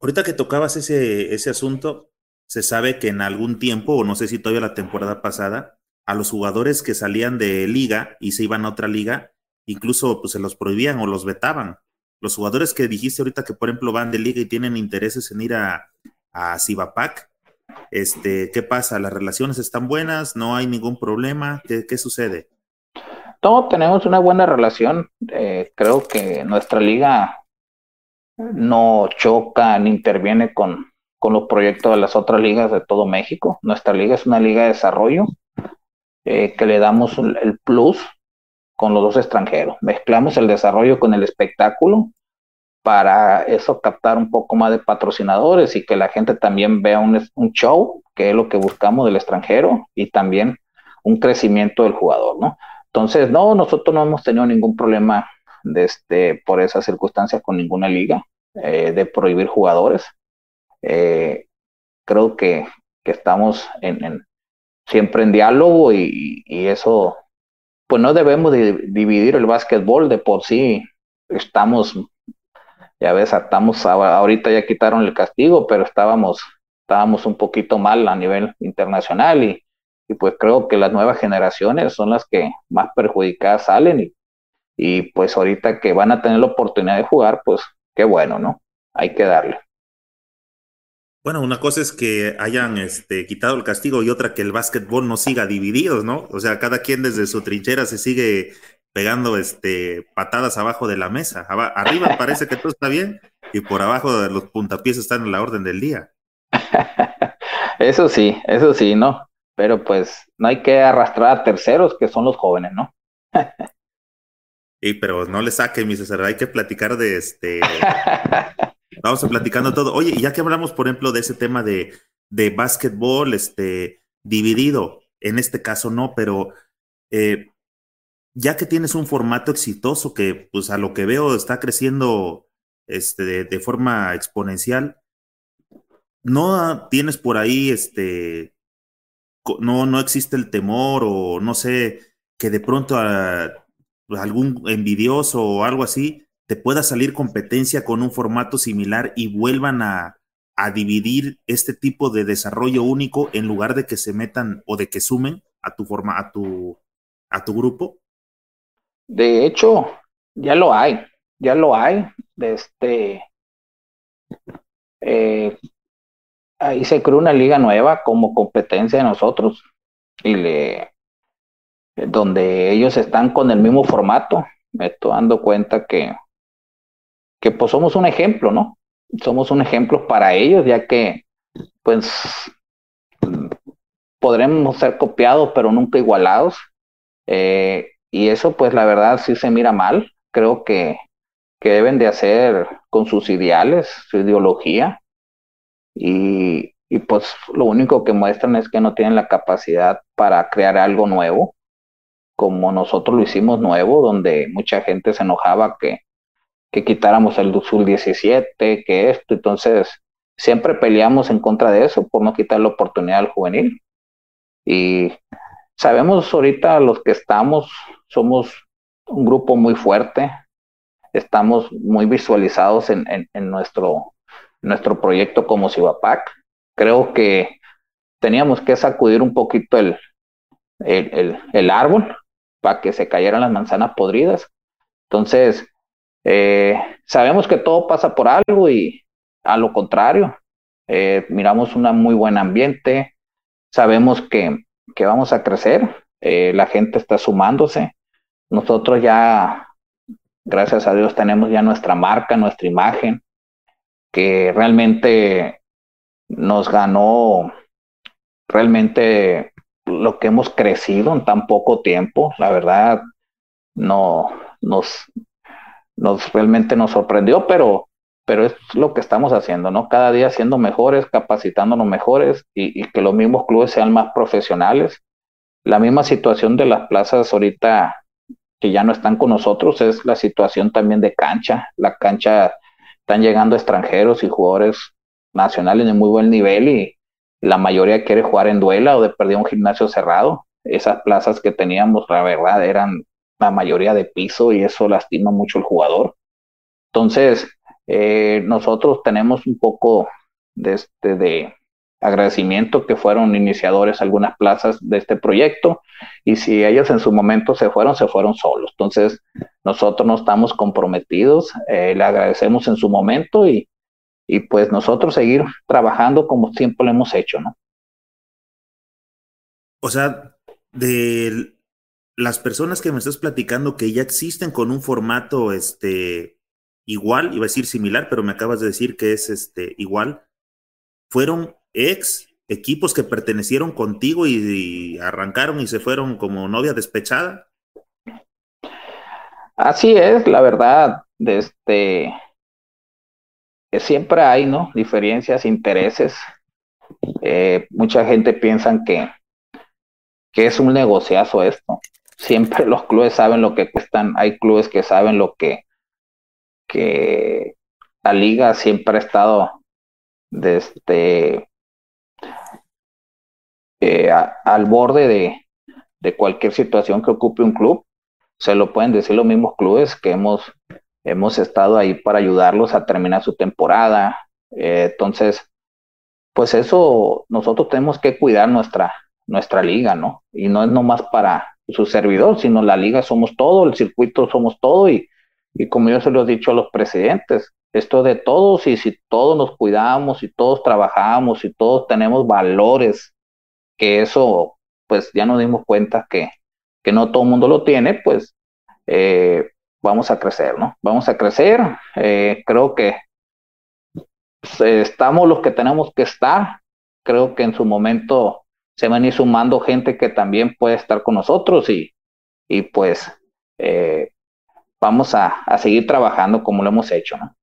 Ahorita que tocabas ese, ese asunto, se sabe que en algún tiempo, o no sé si todavía la temporada pasada, a los jugadores que salían de liga y se iban a otra liga, incluso pues, se los prohibían o los vetaban. Los jugadores que dijiste ahorita que, por ejemplo, van de liga y tienen intereses en ir a, a Este, ¿Qué pasa? ¿Las relaciones están buenas? ¿No hay ningún problema? ¿Qué, sucede? No, tenemos una buena relación. Eh, creo que nuestra liga no choca ni interviene con, con los proyectos de las otras ligas de todo México. Nuestra liga es una liga de desarrollo eh, que le damos el plus con los dos extranjeros. Mezclamos el desarrollo con el espectáculo para eso captar un poco más de patrocinadores y que la gente también vea un, un show, que es lo que buscamos del extranjero, y también un crecimiento del jugador, ¿no? Entonces, no, nosotros no hemos tenido ningún problema de este, por esas circunstancias con ninguna liga eh, de prohibir jugadores. Eh, creo que, que estamos en, siempre en diálogo y, y, eso, pues no debemos dividir el básquetbol de por sí. Estamos ya ves, estamos ahorita ya quitaron el castigo, pero estábamos, estábamos un poquito mal a nivel internacional y, y pues creo que las nuevas generaciones son las que más perjudicadas salen y, y pues ahorita que van a tener la oportunidad de jugar, pues qué bueno, ¿no? Hay que darle. Bueno, una cosa es que hayan este, quitado el castigo y otra que el básquetbol no siga dividido, ¿no? O sea, cada quien desde su trinchera se sigue pegando este, patadas abajo de la mesa. Arriba parece que todo está bien y por abajo los puntapiés están en la orden del día. Eso sí, eso sí, ¿no? Pero pues no hay que arrastrar a terceros que son los jóvenes, ¿no? y pero no le saquen, mi César, hay que platicar de este. Vamos a platicando todo. Oye, ya que hablamos, por ejemplo, de ese tema de, de básquetbol, este, dividido, en este caso no, pero eh, ya que tienes un formato exitoso que, pues a lo que veo, está creciendo este, de, forma exponencial, no tienes por ahí, este, no, no existe el temor o no sé, que de pronto algún envidioso o algo así te pueda salir competencia con un formato similar y vuelvan a, a dividir este tipo de desarrollo único en lugar de que se metan o de que sumen a tu forma, a tu, a tu grupo? De hecho, ya lo hay, ya lo hay. Este, eh, ahí se creó una liga nueva como competencia de nosotros y le donde ellos están con el mismo formato. Me estoy dando cuenta que, que pues somos un ejemplo, ¿no? Somos un ejemplo para ellos, ya que pues podremos ser copiados, pero nunca igualados. Eh, y eso pues la verdad sí se mira mal. Creo que, que deben de hacer con sus ideales, su ideología. Y, y pues lo único que muestran es que no tienen la capacidad para crear algo nuevo, como nosotros lo hicimos nuevo, donde mucha gente se enojaba que, que quitáramos el Sub 17, que esto. Entonces, siempre peleamos en contra de eso, por no quitar la oportunidad al juvenil. Y sabemos ahorita los que estamos, somos un grupo muy fuerte, estamos muy visualizados en, en, nuestro, nuestro proyecto como Cibapac. Creo que teníamos que sacudir un poquito el, el, el, árbol para que se cayeran las manzanas podridas. Entonces, eh, sabemos que todo pasa por algo y a lo contrario, eh, miramos un muy buen ambiente, sabemos que, que vamos a crecer, eh, la gente está sumándose, nosotros ya, gracias a Dios, tenemos ya nuestra marca, nuestra imagen, que realmente nos ganó realmente lo que hemos crecido en tan poco tiempo. La verdad, no nos, nos realmente nos sorprendió, pero, pero es lo que estamos haciendo, ¿no? Cada día siendo mejores, capacitándonos mejores y, y que los mismos clubes sean más profesionales. La misma situación de las plazas ahorita que ya no están con nosotros es la situación también de cancha. La cancha están llegando extranjeros y jugadores nacionales de muy buen nivel y la mayoría quiere jugar en duela o de perder un gimnasio cerrado. Esas plazas que teníamos, la verdad, eran la mayoría de piso y eso lastima mucho al jugador. Entonces, eh, nosotros tenemos un poco de, este, de, agradecimiento que fueron iniciadores algunas plazas de este proyecto y si ellos en su momento se fueron, se fueron solos. Entonces, nosotros no estamos comprometidos, eh, le agradecemos en su momento y, y pues nosotros seguir trabajando como siempre lo hemos hecho, ¿no? O sea, de las personas que me estás platicando que ya existen con un formato este, igual, iba a decir similar, pero me acabas de decir que es este, igual, fueron ex equipos que pertenecieron contigo y, arrancaron y se fueron como novia despechada. Así es, la verdad, este siempre hay, ¿no? Diferencias, intereses. Eh, mucha gente piensa que, que es un negociazo esto. Siempre los clubes saben lo que cuestan. Hay clubes que saben lo que, que la liga siempre ha estado desde este, eh, al borde de, de cualquier situación que ocupe un club. Se lo pueden decir los mismos clubes que hemos, hemos estado ahí para ayudarlos a terminar su temporada. Eh, entonces, pues eso nosotros tenemos que cuidar nuestra, nuestra liga, ¿no? Y no es nomás para su servidor, sino la liga somos todo, el circuito somos todo y, y como yo se lo he dicho a los presidentes, esto de todos y si todos nos cuidamos y todos trabajamos y todos tenemos valores, que eso pues ya nos dimos cuenta que, que no todo el mundo lo tiene, pues eh, vamos a crecer, ¿no? Vamos a crecer, eh, creo que estamos los que tenemos que estar, creo que en su momento se van a ir sumando gente que también puede estar con nosotros y, y pues eh, vamos a, a, seguir trabajando como lo hemos hecho. ¿no?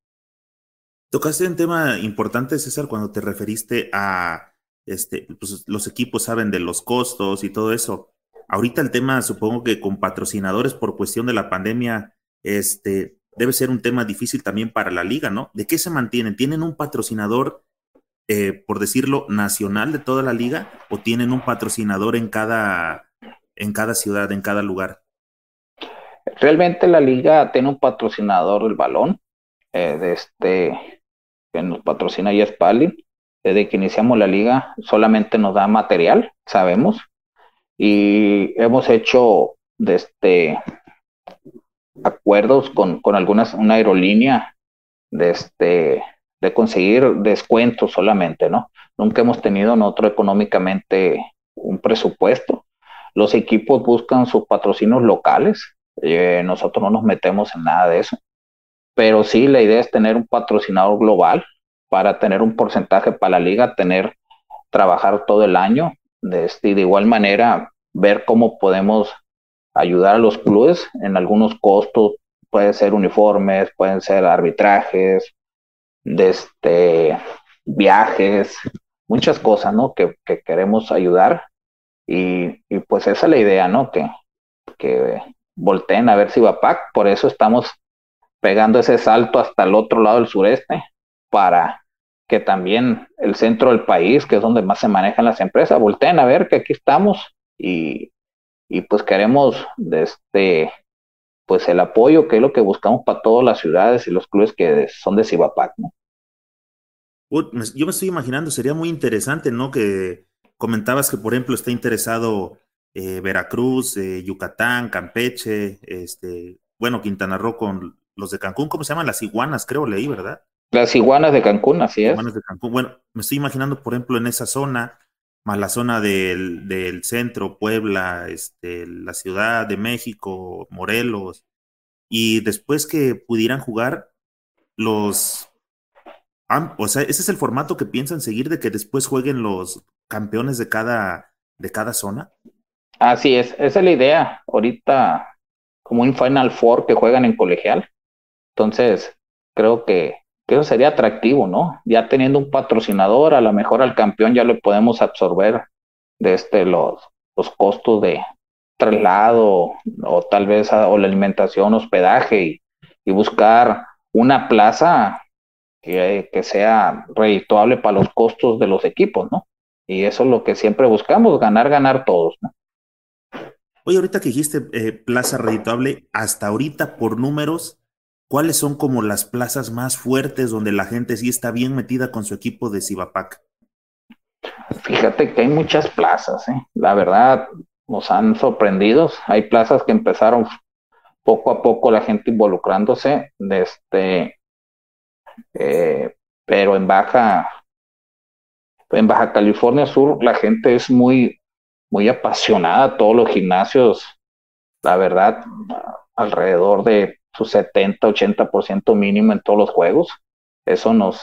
Tocaste un tema importante, César, cuando te referiste a este, pues, los equipos saben de los costos y todo eso. Ahorita el tema, supongo que con patrocinadores por cuestión de la pandemia, este, debe ser un tema difícil también para la liga, ¿no? ¿De qué se mantienen? ¿Tienen un patrocinador eh, por decirlo, nacional de toda la liga o tienen un patrocinador en cada, en cada ciudad, en cada lugar? Realmente la liga tiene un patrocinador del balón, eh, este, que nos patrocina y Spalding. Desde que iniciamos la liga solamente nos da material, sabemos, y hemos hecho de este, acuerdos con, con algunas, una aerolínea de este, de conseguir descuentos solamente, ¿no? Nunca hemos tenido nosotros económicamente un presupuesto. Los equipos buscan sus patrocinios locales, eh, nosotros no nos metemos en nada de eso, pero sí la idea es tener un patrocinador global para tener un porcentaje para la liga, tener, trabajar todo el año, de, este, de igual manera ver cómo podemos ayudar a los clubes en algunos costos, pueden ser uniformes, pueden ser arbitrajes, este, viajes, muchas cosas, ¿no? Que, queremos ayudar y, y, pues esa es la idea, ¿no? Que, que volteen a ver si va PAC, por eso estamos pegando ese salto hasta el otro lado del sureste para que también el centro del país, que es donde más se manejan las empresas, volteen a ver que aquí estamos y, y pues queremos de este pues el apoyo que es lo que buscamos para todas las ciudades y los clubes que son de Cibapac, ¿no? Yo me estoy imaginando, sería muy interesante, ¿no? Que comentabas que, por ejemplo, está interesado eh, Veracruz, eh, Yucatán, Campeche, este, bueno, Quintana Roo con los de Cancún, ¿cómo se llaman? Las iguanas, creo, leí, ¿verdad? Las iguanas de Cancún, así es. Iguanas de Cancún. Bueno, me estoy imaginando, por ejemplo, en esa zona, más la zona del, del centro, Puebla, este, la Ciudad de México, Morelos, y después que pudieran jugar los o sea, ese es el formato que piensan seguir de que después jueguen los campeones de cada, de cada zona. Así es, esa es la idea. Ahorita, como un Final Four que juegan en colegial. Entonces, creo que, eso sería atractivo, ¿no? Ya teniendo un patrocinador, a lo mejor al campeón ya le podemos absorber de este, los, los costos de traslado o tal vez o la alimentación, hospedaje y, y buscar una plaza que, sea redituable para los costos de los equipos, ¿no? Y eso es lo que siempre buscamos, ganar, ganar todos, ¿no? Oye, ahorita que dijiste eh, plaza redituable, hasta ahorita por números, ¿cuáles son como las plazas más fuertes donde la gente sí está bien metida con su equipo de Cibapac? Fíjate que hay muchas plazas, ¿eh? la verdad nos han sorprendido. Hay plazas que empezaron poco a poco la gente involucrándose, este, eh, pero en Baja, en Baja California Sur la gente es muy, muy apasionada, todos los gimnasios, la verdad, alrededor de su 70, 80% mínimo en todos los juegos. Eso nos,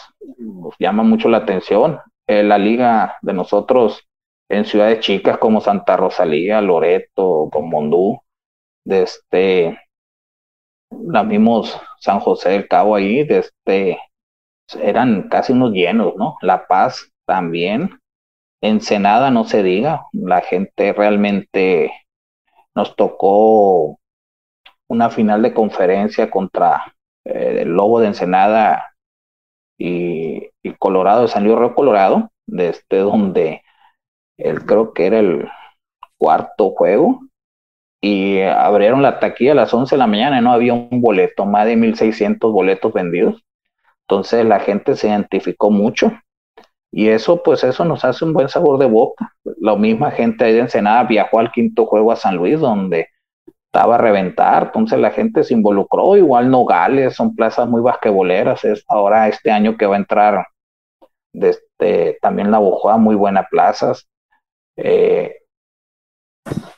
llama mucho la atención. Eh, la liga de nosotros en ciudades chicas como Santa Rosalía, Loreto, Comondú, de este, la vimos San José del Cabo ahí, de este, eran casi unos llenos, ¿no? La Paz también, Ensenada no se diga, la gente realmente nos tocó una final de conferencia contra eh, el Lobo de Ensenada y, Colorado de San Luis Río Colorado, desde donde él creo que era el cuarto juego, y abrieron la taquilla a las 11 de la mañana y no había un boleto, más de 1.600 boletos vendidos. Entonces la gente se identificó mucho y eso, pues eso nos hace un buen sabor de boca. La misma gente ahí de Ensenada viajó al quinto juego a San Luis, donde estaba a reventar, entonces la gente se involucró, igual Nogales, son plazas muy basquetboleras, es ahora este año que va a entrar este, también la Bojoa, muy buena plazas, eh,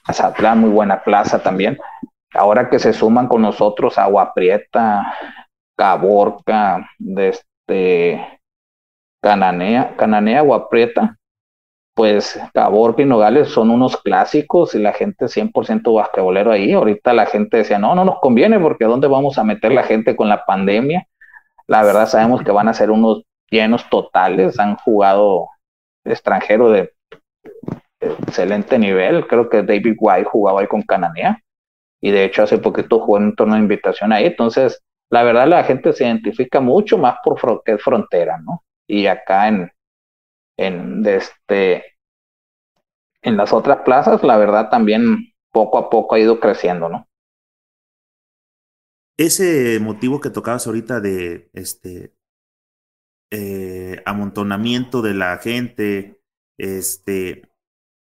Azatlán, muy buena plaza también, ahora que se suman con nosotros Agua Prieta, Caborca, de este, Cananea, Cananea, Agua Prieta, pues Caborca y Nogales son unos clásicos y la gente 100% basquetbolero ahí. Ahorita la gente decía, no, no nos conviene porque ¿dónde vamos a meter la gente con la pandemia? La verdad sabemos que van a ser unos llenos totales. Han jugado extranjero de, excelente nivel. Creo que David White jugaba ahí con Cananea y de hecho hace poquito jugó en un torneo de invitación ahí. Entonces, la verdad la gente se identifica mucho más por frontera, ¿no? Y acá en, en, este, en las otras plazas, la verdad también poco a poco ha ido creciendo, ¿no? Ese motivo que tocabas ahorita de este eh, amontonamiento de la gente, este,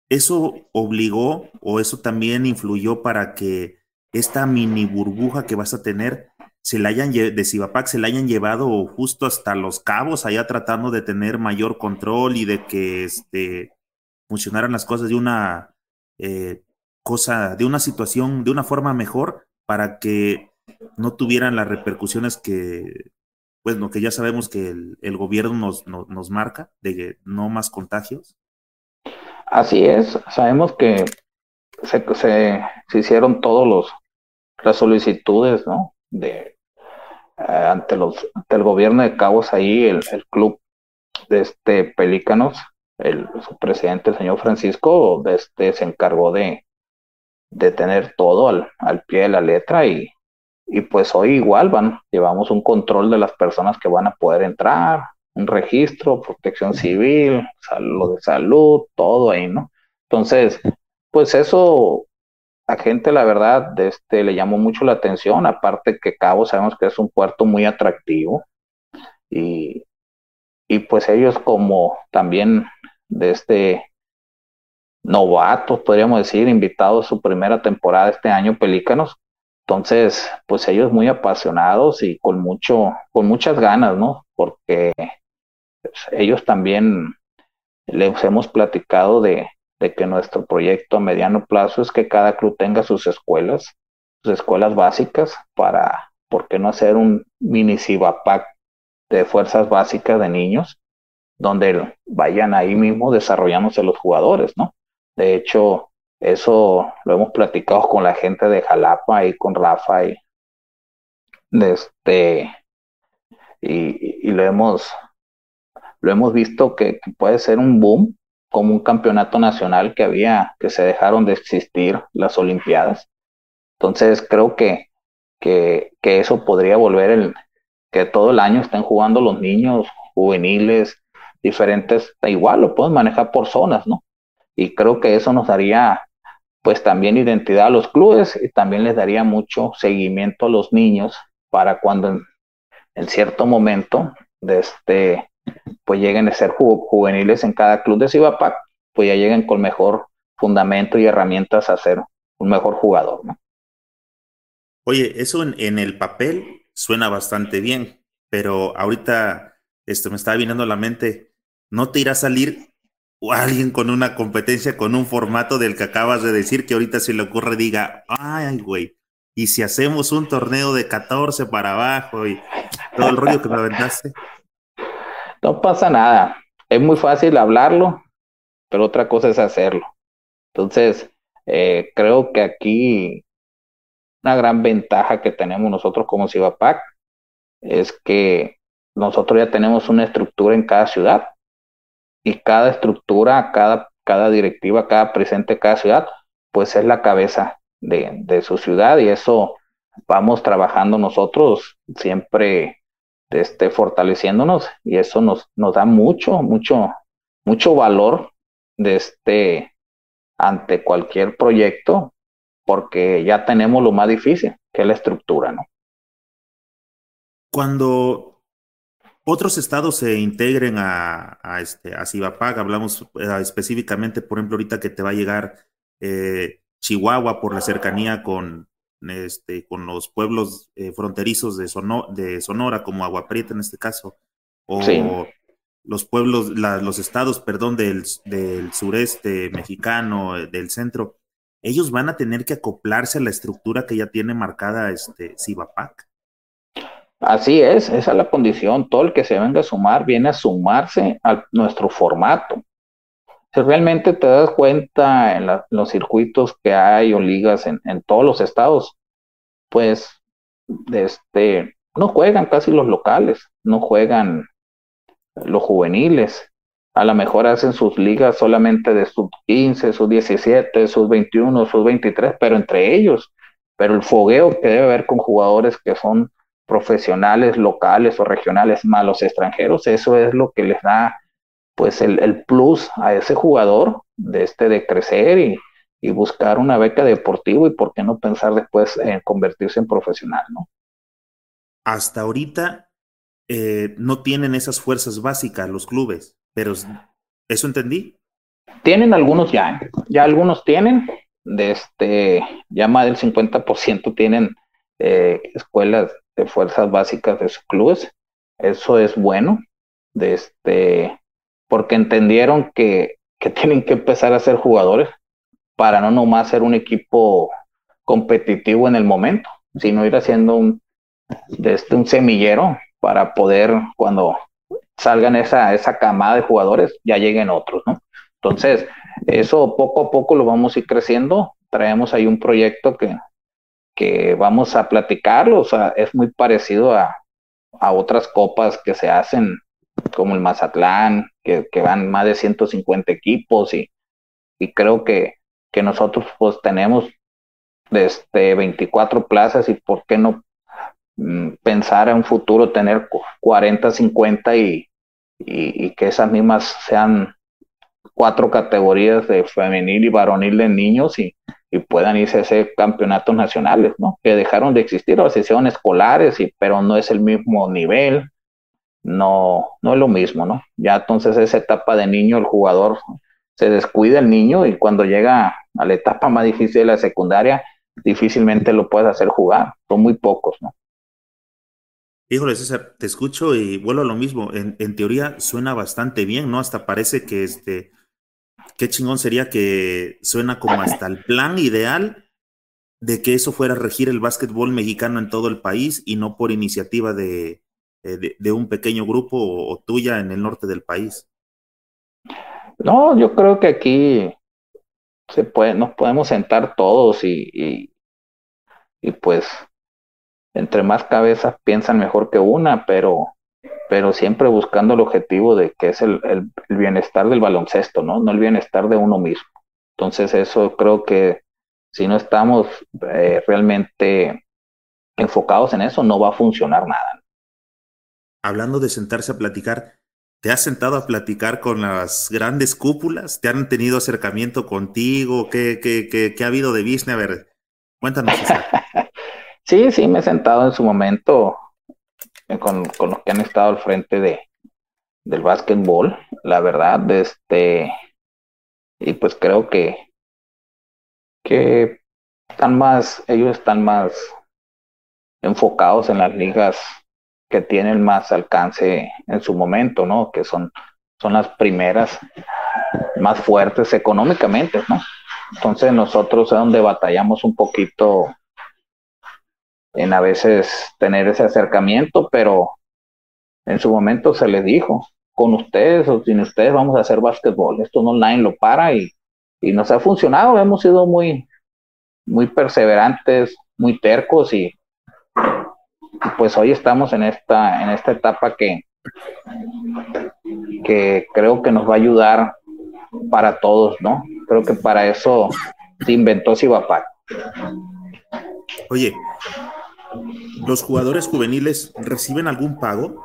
eso obligó o eso también influyó para que esta mini burbuja que vas a tener se la hayan de Cibapac se la hayan llevado justo hasta los cabos, allá tratando de tener mayor control y de que este, funcionaran las cosas de una eh, cosa, de una situación, de una forma mejor, para que no tuvieran las repercusiones que, pues, lo que ya sabemos que el, gobierno nos, nos, marca, de no más contagios. Así es, sabemos que se, se, se hicieron todos los las solicitudes, ¿no? De ante los ante el gobierno de Cabos ahí el, club de este Pelícanos el su presidente el señor Francisco de este se encargó de de tener todo al, al pie de la letra y, y pues hoy igual van llevamos un control de las personas que van a poder entrar un registro protección civil lo de salud todo ahí no entonces pues eso a gente, la verdad, este, le llamó mucho la atención, aparte que Cabo sabemos que es un puerto muy atractivo y, y pues ellos como también de este novatos, podríamos decir, invitados su primera temporada este año, Pelícanos. Entonces, pues ellos muy apasionados y con mucho, con muchas ganas, ¿no? Porque pues, ellos también les hemos platicado de, de que nuestro proyecto a mediano plazo es que cada club tenga sus escuelas, sus escuelas básicas para, ¿por qué no hacer un mini CIVAPAC de fuerzas básicas de niños donde vayan ahí mismo desarrollándose los jugadores, ¿no? De hecho, eso lo hemos platicado con la gente de Jalapa y con Rafa y de este y, lo hemos lo hemos visto que puede ser un boom como un campeonato nacional que había, que se dejaron de existir las Olimpiadas. Entonces creo que, que, eso podría volver el, que todo el año estén jugando los niños juveniles diferentes, igual lo pueden manejar por zonas, ¿no? Y creo que eso nos daría pues también identidad a los clubes y también les daría mucho seguimiento a los niños para cuando en, en cierto momento de este pues lleguen a ser juveniles en cada club de Cibapac, pues ya lleguen con mejor fundamento y herramientas a ser un mejor jugador, ¿no? Oye, eso en, el papel suena bastante bien, pero ahorita esto me estaba viniendo a la mente, ¿no te irá a salir alguien con una competencia, con un formato del que acabas de decir, que ahorita se le ocurre diga, ay, güey, y si hacemos un torneo de 14 para abajo y todo el rollo que me aventaste. No pasa nada, es muy fácil hablarlo, pero otra cosa es hacerlo. Entonces, eh, creo que aquí una gran ventaja que tenemos nosotros como Cibapac es que nosotros ya tenemos una estructura en cada ciudad y cada estructura, cada, cada directiva, cada presente, cada ciudad, pues es la cabeza de, de su ciudad y eso vamos trabajando nosotros siempre este, fortaleciéndonos y eso nos, nos da mucho, mucho, mucho valor de este, ante cualquier proyecto porque ya tenemos lo más difícil, que es la estructura, ¿no? Cuando otros estados se integren a, este, a Cibapac, hablamos eh, específicamente, por ejemplo, ahorita que te va a llegar eh, Chihuahua por la cercanía con, este, con los pueblos eh, fronterizos de, de, Sonora, como Agua Prieta en este caso, o los pueblos, los estados, perdón, del, del sureste mexicano, del centro, ellos van a tener que acoplarse a la estructura que ya tiene marcada este Cibapac. Así es, esa es la condición. Todo el que se venga a sumar viene a sumarse a nuestro formato. Si realmente te das cuenta en, los circuitos que hay o ligas en, todos los estados, pues este, no juegan casi los locales, no juegan los juveniles. A lo mejor hacen sus ligas solamente de sub 15, sub 17, sub 21, sub 23, pero entre ellos. Pero el fogueo que debe haber con jugadores que son profesionales locales o regionales más los extranjeros, eso es lo que les da pues el, plus a ese jugador de este de crecer y, buscar una beca deportiva y por qué no pensar después en convertirse en profesional, ¿no? Hasta ahorita eh, no tienen esas fuerzas básicas los clubes, pero ¿eso entendí? Tienen algunos ya, ya algunos tienen, de este, ya más del 50% tienen eh, escuelas de fuerzas básicas de sus clubes. Eso es bueno, de este, porque entendieron que, que tienen que empezar a ser jugadores para no nomás ser un equipo competitivo en el momento, sino ir haciendo un, de este, un semillero para poder cuando salgan esa, esa camada de jugadores, ya lleguen otros, ¿no? Entonces, eso poco a poco lo vamos a ir creciendo. Traemos ahí un proyecto que, que vamos a platicarlo, o sea, es muy parecido a, a otras copas que se hacen, como el Mazatlán, que, que van más de 150 equipos y, y creo que, que nosotros pues tenemos este 24 plazas y por qué no mm, pensar en un futuro tener 40, 50 y, y, que esas mismas sean cuatro categorías de femenil y varonil de niños y, y puedan irse a ese campeonatos nacionales, ¿no? Que dejaron de existir las sesiones escolares, y, pero no es el mismo nivel, no, no es lo mismo, ¿no? Ya entonces esa etapa de niño, el jugador se descuida el niño y cuando llega a la etapa más difícil de la secundaria, difícilmente lo puedes hacer jugar, son muy pocos, ¿no? Híjole, César, te escucho y vuelvo a lo mismo. En, en teoría suena bastante bien, ¿no? Hasta parece que este, qué chingón sería que suena como hasta el plan ideal de que eso fuera regir el básquetbol mexicano en todo el país y no por iniciativa de, de, un pequeño grupo o, tuya en el norte del país. No, yo creo que aquí se puede, nos podemos sentar todos y, y, pues entre más cabezas piensan mejor que una, pero pero siempre buscando el objetivo de que es el, bienestar del baloncesto, ¿no? No el bienestar de uno mismo. Entonces eso creo que si no estamos eh, realmente enfocados en eso, no va a funcionar nada. Hablando de sentarse a platicar, ¿te has sentado a platicar con las grandes cúpulas? ¿Te han tenido acercamiento contigo? ¿Qué, qué, qué, qué ha habido de business? A ver, cuéntanos. sí, sí, me he sentado en su momento con, con, los que han estado al frente de, del básquetbol, la verdad, este, y pues creo que, que están más, ellos están más enfocados en las ligas que tienen más alcance en su momento, ¿no? Que son, son las primeras más fuertes económicamente, ¿no? Entonces nosotros es donde batallamos un poquito en a veces tener ese acercamiento, pero en su momento se les dijo, con ustedes o sin ustedes vamos a hacer básquetbol, esto no online lo para y, y nos ha funcionado, hemos sido muy, muy perseverantes, muy tercos y, pues hoy estamos en esta, en esta etapa que, que creo que nos va a ayudar para todos, ¿no? Creo que para eso se inventó Cibapac. Oye, ¿los jugadores juveniles reciben algún pago?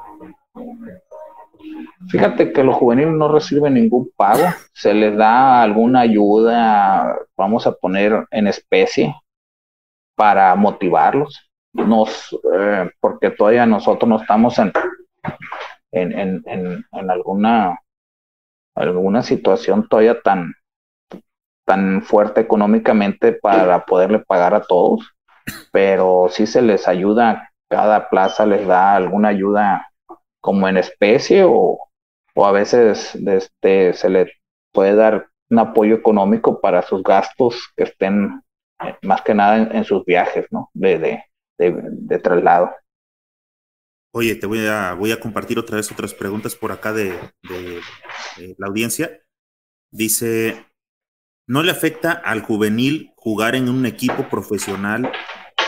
Fíjate que los juveniles no reciben ningún pago, se les da alguna ayuda, vamos a poner en especie, para motivarlos, nos, eh, porque todavía nosotros no estamos en, en, en, en, alguna, alguna situación todavía tan, tan fuerte económicamente para poderle pagar a todos, pero sí se les ayuda, cada plaza les da alguna ayuda como en especie o, o a veces este, se le puede dar un apoyo económico para sus gastos que estén eh, más que nada en, sus viajes, ¿no? De, de, traslado. Oye, te voy a, voy a compartir otra vez otras preguntas por acá de, de, la audiencia. Dice, ¿no le afecta al juvenil jugar en un equipo profesional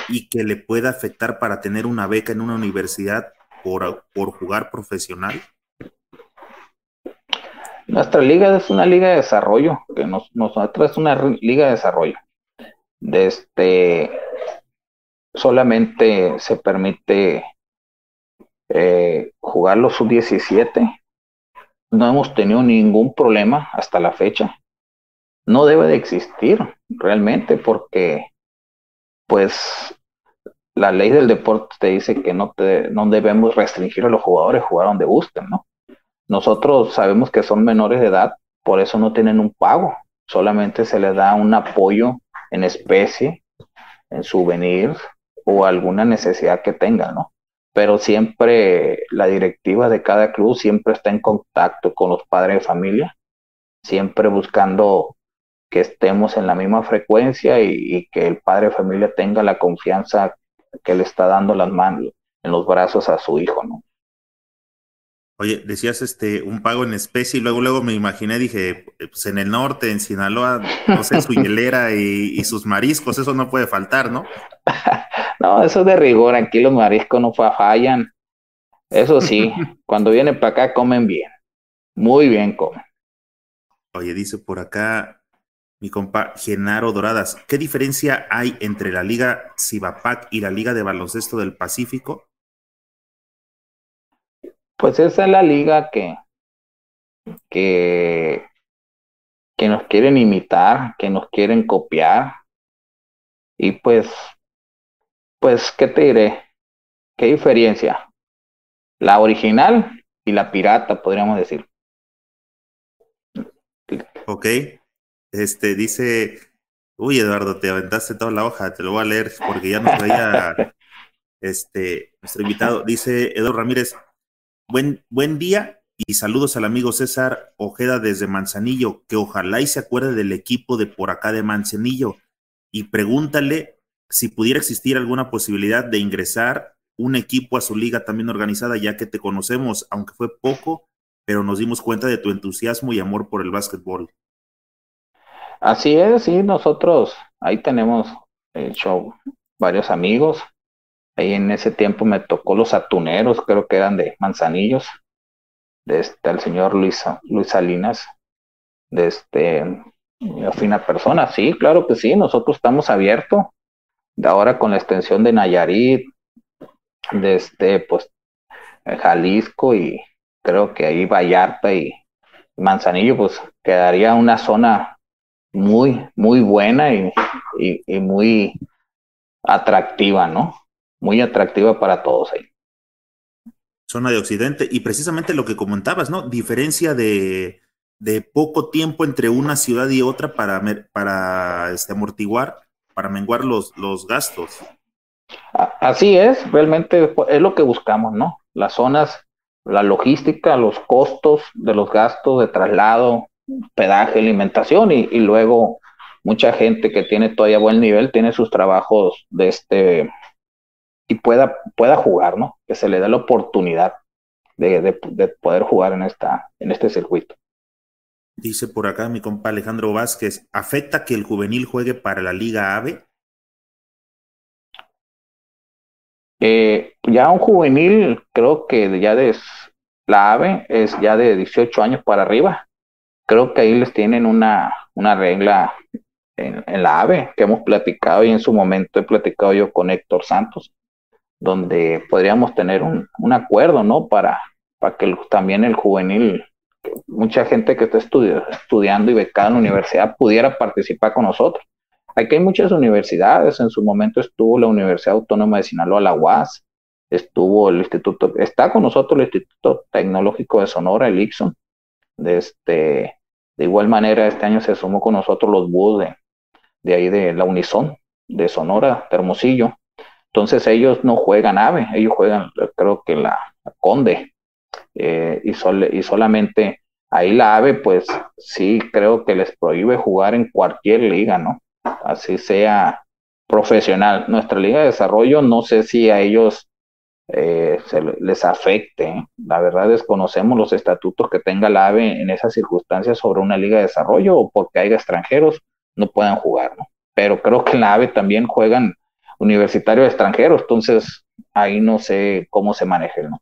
y que le pueda afectar para tener una beca en una universidad por, por jugar profesional? Nuestra liga es una liga de desarrollo, que nos, nosotros es una liga de desarrollo. De este, solamente se permite eh, jugar los sub-17. No hemos tenido ningún problema hasta la fecha. No debe de existir realmente porque, pues, la ley del deporte te dice que no, te, no debemos restringir a los jugadores jugar donde gusten, ¿no? Nosotros sabemos que son menores de edad, por eso no tienen un pago, solamente se les da un apoyo en especie, en souvenirs o alguna necesidad que tengan, ¿no? Pero siempre la directiva de cada club siempre está en contacto con los padres de familia, siempre buscando que estemos en la misma frecuencia y, y que el padre de familia tenga la confianza que le está dando las manos en los brazos a su hijo, ¿no? Oye, decías este un pago en especie y luego luego me imaginé, dije, pues en el norte, en Sinaloa, no sé, su hielera y, sus mariscos, eso no puede faltar, ¿no? no, eso es de rigor, aquí los mariscos no fallan. Eso sí, cuando vienen para acá comen bien, muy bien comen. Oye, dice por acá mi compa Genaro Doradas, ¿qué diferencia hay entre la Liga Cibapac y la Liga de Baloncesto del Pacífico? Pues esa es la liga que, que, que nos quieren imitar, que nos quieren copiar. Y pues, pues, ¿qué te diré? ¿Qué diferencia? La original y la pirata, podríamos decir. Ok. Este dice, uy Eduardo, te aventaste toda la hoja, te lo voy a leer porque ya nos traía este, nuestro invitado. Dice Eduardo Ramírez, Buen, buen día y saludos al amigo César Ojeda desde Manzanillo, que ojalá y se acuerde del equipo de por acá de Manzanillo y pregúntale si pudiera existir alguna posibilidad de ingresar un equipo a su liga también organizada, ya que te conocemos, aunque fue poco, pero nos dimos cuenta de tu entusiasmo y amor por el básquetbol. Así es, sí, nosotros ahí tenemos hecho varios amigos, Ahí en ese tiempo me tocó los atuneros, creo que eran de Manzanillos, de este, el señor Luis, Luis Salinas, de este, fina persona. Sí, claro que sí, nosotros estamos abiertos. De ahora con la extensión de Nayarit, de este, pues, Jalisco y creo que ahí Vallarta y Manzanillo, pues quedaría una zona muy, muy buena y, y muy atractiva, ¿no? Muy atractiva para todos ahí. Zona de Occidente, y precisamente lo que comentabas, ¿no? Diferencia de, de poco tiempo entre una ciudad y otra para, para este, amortiguar, para menguar los, los gastos. Así es, realmente es lo que buscamos, ¿no? Las zonas, la logística, los costos de los gastos de traslado, pedaje, alimentación y, luego mucha gente que tiene todavía buen nivel tiene sus trabajos de este y pueda, pueda jugar, ¿no? Que se le dé la oportunidad de, de, poder jugar en, esta, en este circuito. Dice por acá mi compa Alejandro Vázquez, ¿afecta que el juvenil juegue para la Liga AVE? Eh, ya un juvenil, creo que ya de la AVE es ya de 18 años para arriba. Creo que ahí les tienen una, una regla en, la AVE que hemos platicado y en su momento he platicado yo con Héctor Santos, donde podríamos tener un, un acuerdo, ¿no? Para, para que también el juvenil, mucha gente que está estudiando y becada en la universidad pudiera participar con nosotros. Aquí hay muchas universidades, en su momento estuvo la Universidad Autónoma de Sinaloa, la UAS, estuvo el Instituto, está con nosotros el Instituto Tecnológico de Sonora, el Ixon. De, este, de igual manera, este año se sumó con nosotros los BUS de, ahí de la Unison, de Sonora, de Hermosillo. Entonces ellos no juegan AVE, ellos juegan, creo que la, Conde, eh, y, y solamente ahí la AVE, pues sí creo que les prohíbe jugar en cualquier liga, ¿no? así sea profesional. Nuestra liga de desarrollo, no sé si a ellos eh, se les afecte. La verdad desconocemos los estatutos que tenga la AVE en esas circunstancias sobre una liga de desarrollo o porque haya extranjeros no puedan jugar, ¿no? Pero creo que la AVE también juegan universitarios extranjeros, entonces ahí no sé cómo se maneje, ¿no?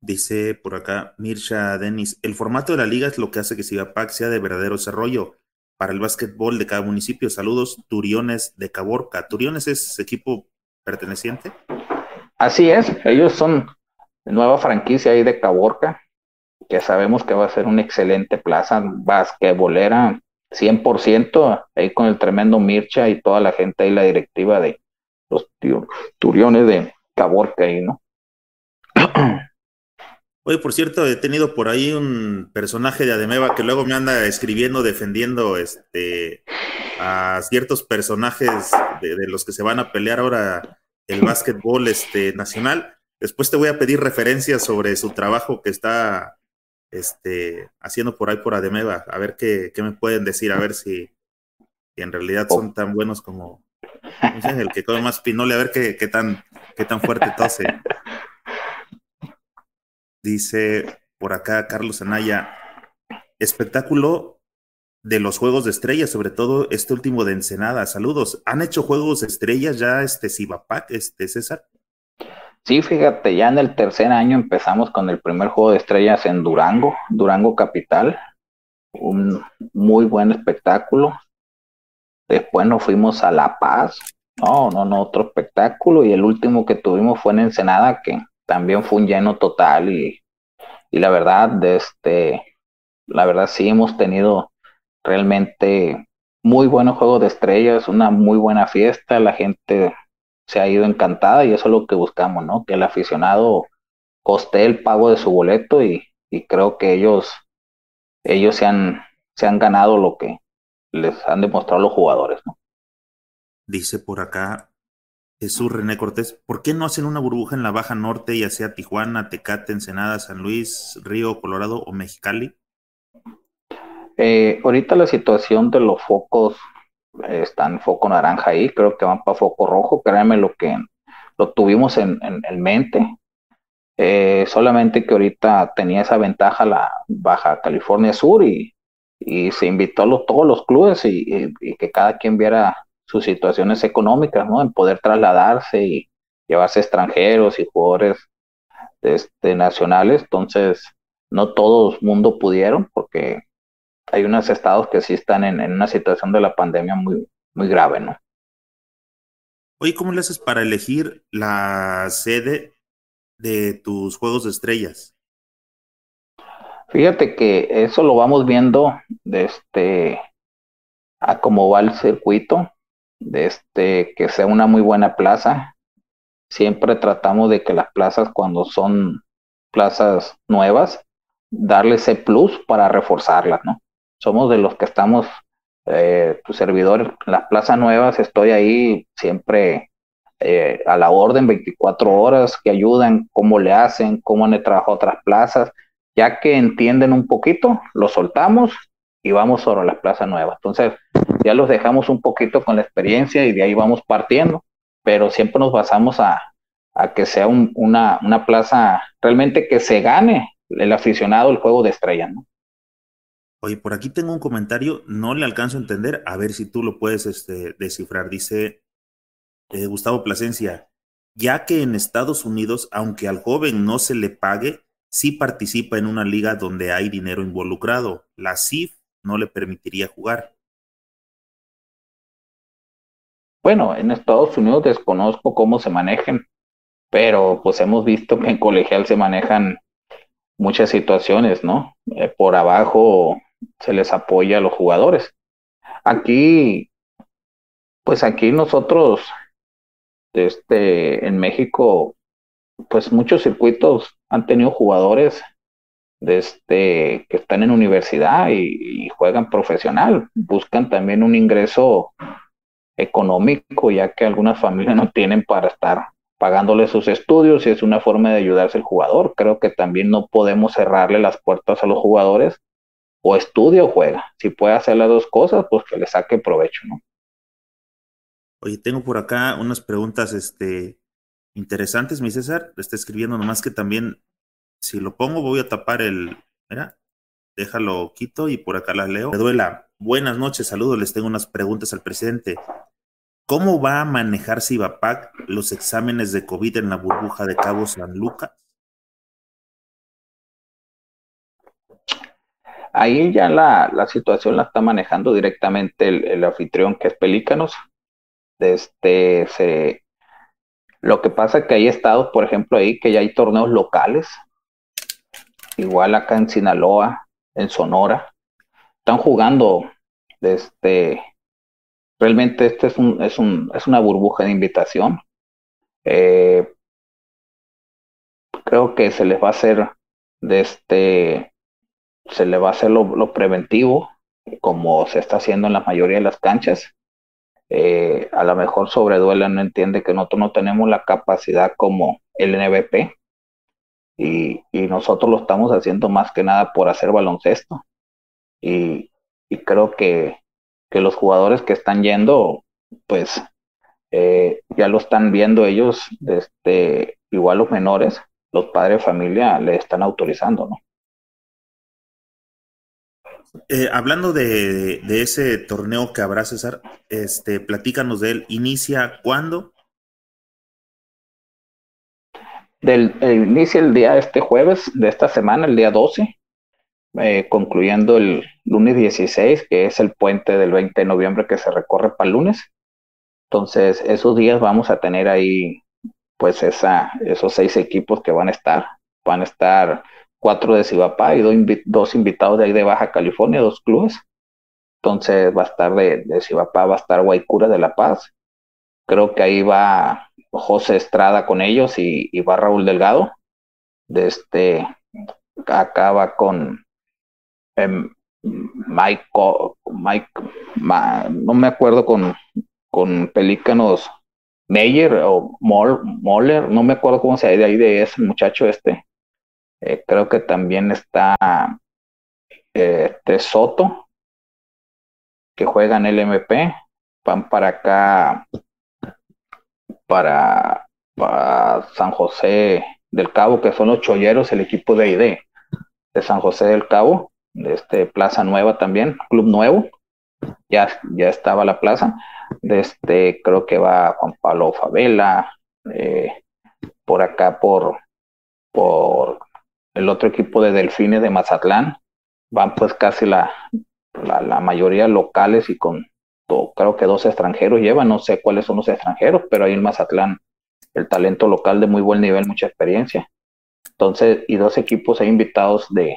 Dice por acá Mirsha Denis, el formato de la liga es lo que hace que SIGAPAC sea de verdadero desarrollo para el básquetbol de cada municipio. Saludos, Turiones de Caborca. ¿Turiones es equipo perteneciente? Así es, ellos son nueva franquicia ahí de Caborca, que sabemos que va a ser una excelente plaza basquetbolera 100%, ahí con el tremendo Mircha y toda la gente ahí, la directiva de los Turiones de Caborca ahí, ¿no? Oye, por cierto, he tenido por ahí un personaje de Ademeva que luego me anda escribiendo, defendiendo este, a ciertos personajes de, los que se van a pelear ahora el básquetbol este, nacional. Después te voy a pedir referencias sobre su trabajo que está este, haciendo por ahí por Ademeva. A ver qué, qué me pueden decir, a ver si, en realidad son tan buenos como el que come más pinole, a ver qué, qué, tan, qué tan fuerte tose. Dice por acá Carlos Anaya, espectáculo de los Juegos de Estrellas, sobre todo este último de Ensenada. Saludos. ¿Han hecho Juegos de Estrellas ya este Cibapac, este César? Sí, fíjate, ya en el tercer año empezamos con el primer Juego de Estrellas en Durango, Durango Capital. Un muy buen espectáculo. Después nos fuimos a La Paz. No, no, no, otro espectáculo. Y el último que tuvimos fue en Ensenada, que también fue un lleno total y, la verdad, este, la verdad sí hemos tenido realmente muy buenos juegos de estrellas, una muy buena fiesta, la gente se ha ido encantada y eso es lo que buscamos, ¿no? Que el aficionado coste el pago de su boleto y, creo que ellos, ellos se han, se han ganado lo que les han demostrado los jugadores, ¿no? Dice por acá Jesús René Cortés, ¿por qué no hacen una burbuja en la Baja Norte, ya sea Tijuana, Tecate, Ensenada, San Luis, Río, Colorado o Mexicali? Eh, ahorita la situación de los focos está en foco naranja ahí, creo que van para foco rojo, créanme lo que lo tuvimos en, mente. Eh, solamente que ahorita tenía esa ventaja la Baja California Sur y, se invitó a todos los clubes y que cada quien viera sus situaciones económicas, ¿no? En poder trasladarse y llevarse extranjeros y jugadores este, nacionales. Entonces, no todo el mundo pudieron porque hay unos estados que sí están en, una situación de la pandemia muy, muy grave, ¿no? Oye, ¿cómo le haces para elegir la sede de tus juegos de estrellas? Fíjate que eso lo vamos viendo de este a cómo va el circuito de este, que sea una muy buena plaza. Siempre tratamos de que las plazas, cuando son plazas nuevas, darle ese plus para reforzarlas, ¿no? Somos de los que estamos, eh, tu servidor, las plazas nuevas, estoy ahí siempre eh, a la orden 24 horas, que ayudan, cómo le hacen, cómo han trabajado otras plazas, Ya que entienden un poquito, los soltamos y vamos sobre la plaza nueva. Entonces, ya los dejamos un poquito con la experiencia y de ahí vamos partiendo, pero siempre nos basamos a, que sea una, una plaza realmente que se gane el aficionado el juego de estrella, ¿no? Oye, por aquí tengo un comentario, no le alcanzo a entender, a ver si tú lo puedes este, descifrar. Dice eh, Gustavo Plasencia, ya que en Estados Unidos, aunque al joven no se le pague, sí participa en una liga donde hay dinero involucrado. La CIF no le permitiría jugar. Bueno, en Estados Unidos desconozco cómo se manejen, pero pues hemos visto que en colegial se manejan muchas situaciones, ¿no? Eh, por abajo se les apoya a los jugadores. Aquí, pues aquí nosotros, este, en México, pues muchos circuitos han tenido jugadores de este, que están en universidad y, y, juegan profesional, buscan también un ingreso económico, ya que algunas familias no tienen para estar pagándole sus estudios y es una forma de ayudarse el jugador. Creo que también no podemos cerrarle las puertas a los jugadores o estudia o juega. Si puede hacer las dos cosas, pues que le saque provecho, ¿no? Oye, tengo por acá unas preguntas este, interesantes, mi César. Está escribiendo nomás que también, si lo pongo, voy a tapar el. Mira, déjalo quito y por acá las leo. Me duela. Buenas noches, saludos. Les tengo unas preguntas al presidente. ¿Cómo va a manejar Cibapac los exámenes de COVID en la burbuja de Cabo San Lucas? Ahí ya la, la situación la está manejando directamente el, anfitrión que es Pelícanos. Este, se, lo que pasa es que hay estados, por ejemplo, ahí que ya hay torneos locales, igual acá en Sinaloa, en Sonora, están jugando este, Realmente este es, un, es, un, es una burbuja de invitación. Eh, creo que se les va a hacer de este, se le va a hacer lo, preventivo, como se está haciendo en la mayoría de las canchas. Eh, a lo mejor Sobreduela no entiende que nosotros no tenemos la capacidad como el NBP y, y nosotros lo estamos haciendo más que nada por hacer baloncesto. Y, y creo que que los jugadores que están yendo, pues eh, ya lo están viendo ellos, este, igual los menores, los padres de familia le están autorizando, ¿no? Eh, hablando de, ese torneo que habrá, César, este, platícanos de él. ¿Inicia cuándo? Del, el, inicia el día este jueves de esta semana, el día 12, eh, concluyendo el lunes 16, que es el puente del 20 de noviembre que se recorre para el lunes. Entonces, esos días vamos a tener ahí, pues, esa, esos seis equipos que van a estar. Van a estar cuatro de Cibapá y dos, dos invitados de ahí de Baja California, dos clubes. Entonces, va a estar de, de Cibapá, va a estar Guaycura de La Paz. Creo que ahí va José Estrada con ellos y, y va Raúl Delgado. De este, acaba con eh, Mike, Mike Ma, no me acuerdo con, con Pelícanos Meyer o Moller, no me acuerdo cómo se de ahí de ese muchacho este. Eh, creo que también está eh, este Soto, que juega en el MP, van para acá, para, San José del Cabo, que son los cholleros, el equipo de ID de San José del Cabo de este Plaza Nueva también, Club Nuevo, ya, ya estaba la plaza, de este creo que va Juan Pablo Favela, eh, por acá por, por el otro equipo de Delfines de Mazatlán, van pues casi la, la, mayoría locales y con creo que dos extranjeros llevan, no sé cuáles son los extranjeros, pero ahí en Mazatlán el talento local de muy buen nivel, mucha experiencia. Entonces, y dos equipos invitados de,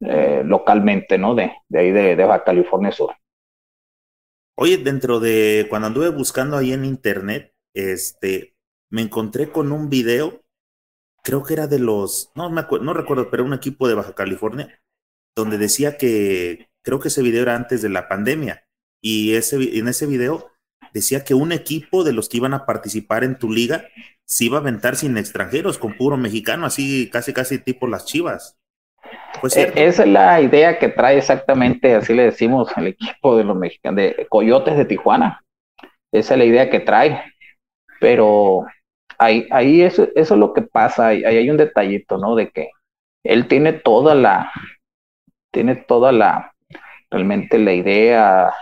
eh, localmente, ¿no? De, de ahí de, de, Baja California Sur. Oye, dentro de cuando anduve buscando ahí en internet, este, me encontré con un video, creo que era de los, no me acuerdo, no recuerdo, pero un equipo de Baja California, donde decía que, creo que ese video era antes de la pandemia, y ese, en ese video decía que un equipo de los que iban a participar en tu liga se iba a aventar sin extranjeros, con puro mexicano, así casi casi tipo las chivas. Pues esa es la idea que trae exactamente, así le decimos al equipo de los mexicanos, de Coyotes de Tijuana. Esa es la idea que trae. Pero ahí, ahí eso, eso es lo que pasa, ahí, hay un detallito, ¿no? De que él tiene toda la, tiene toda la, realmente la idea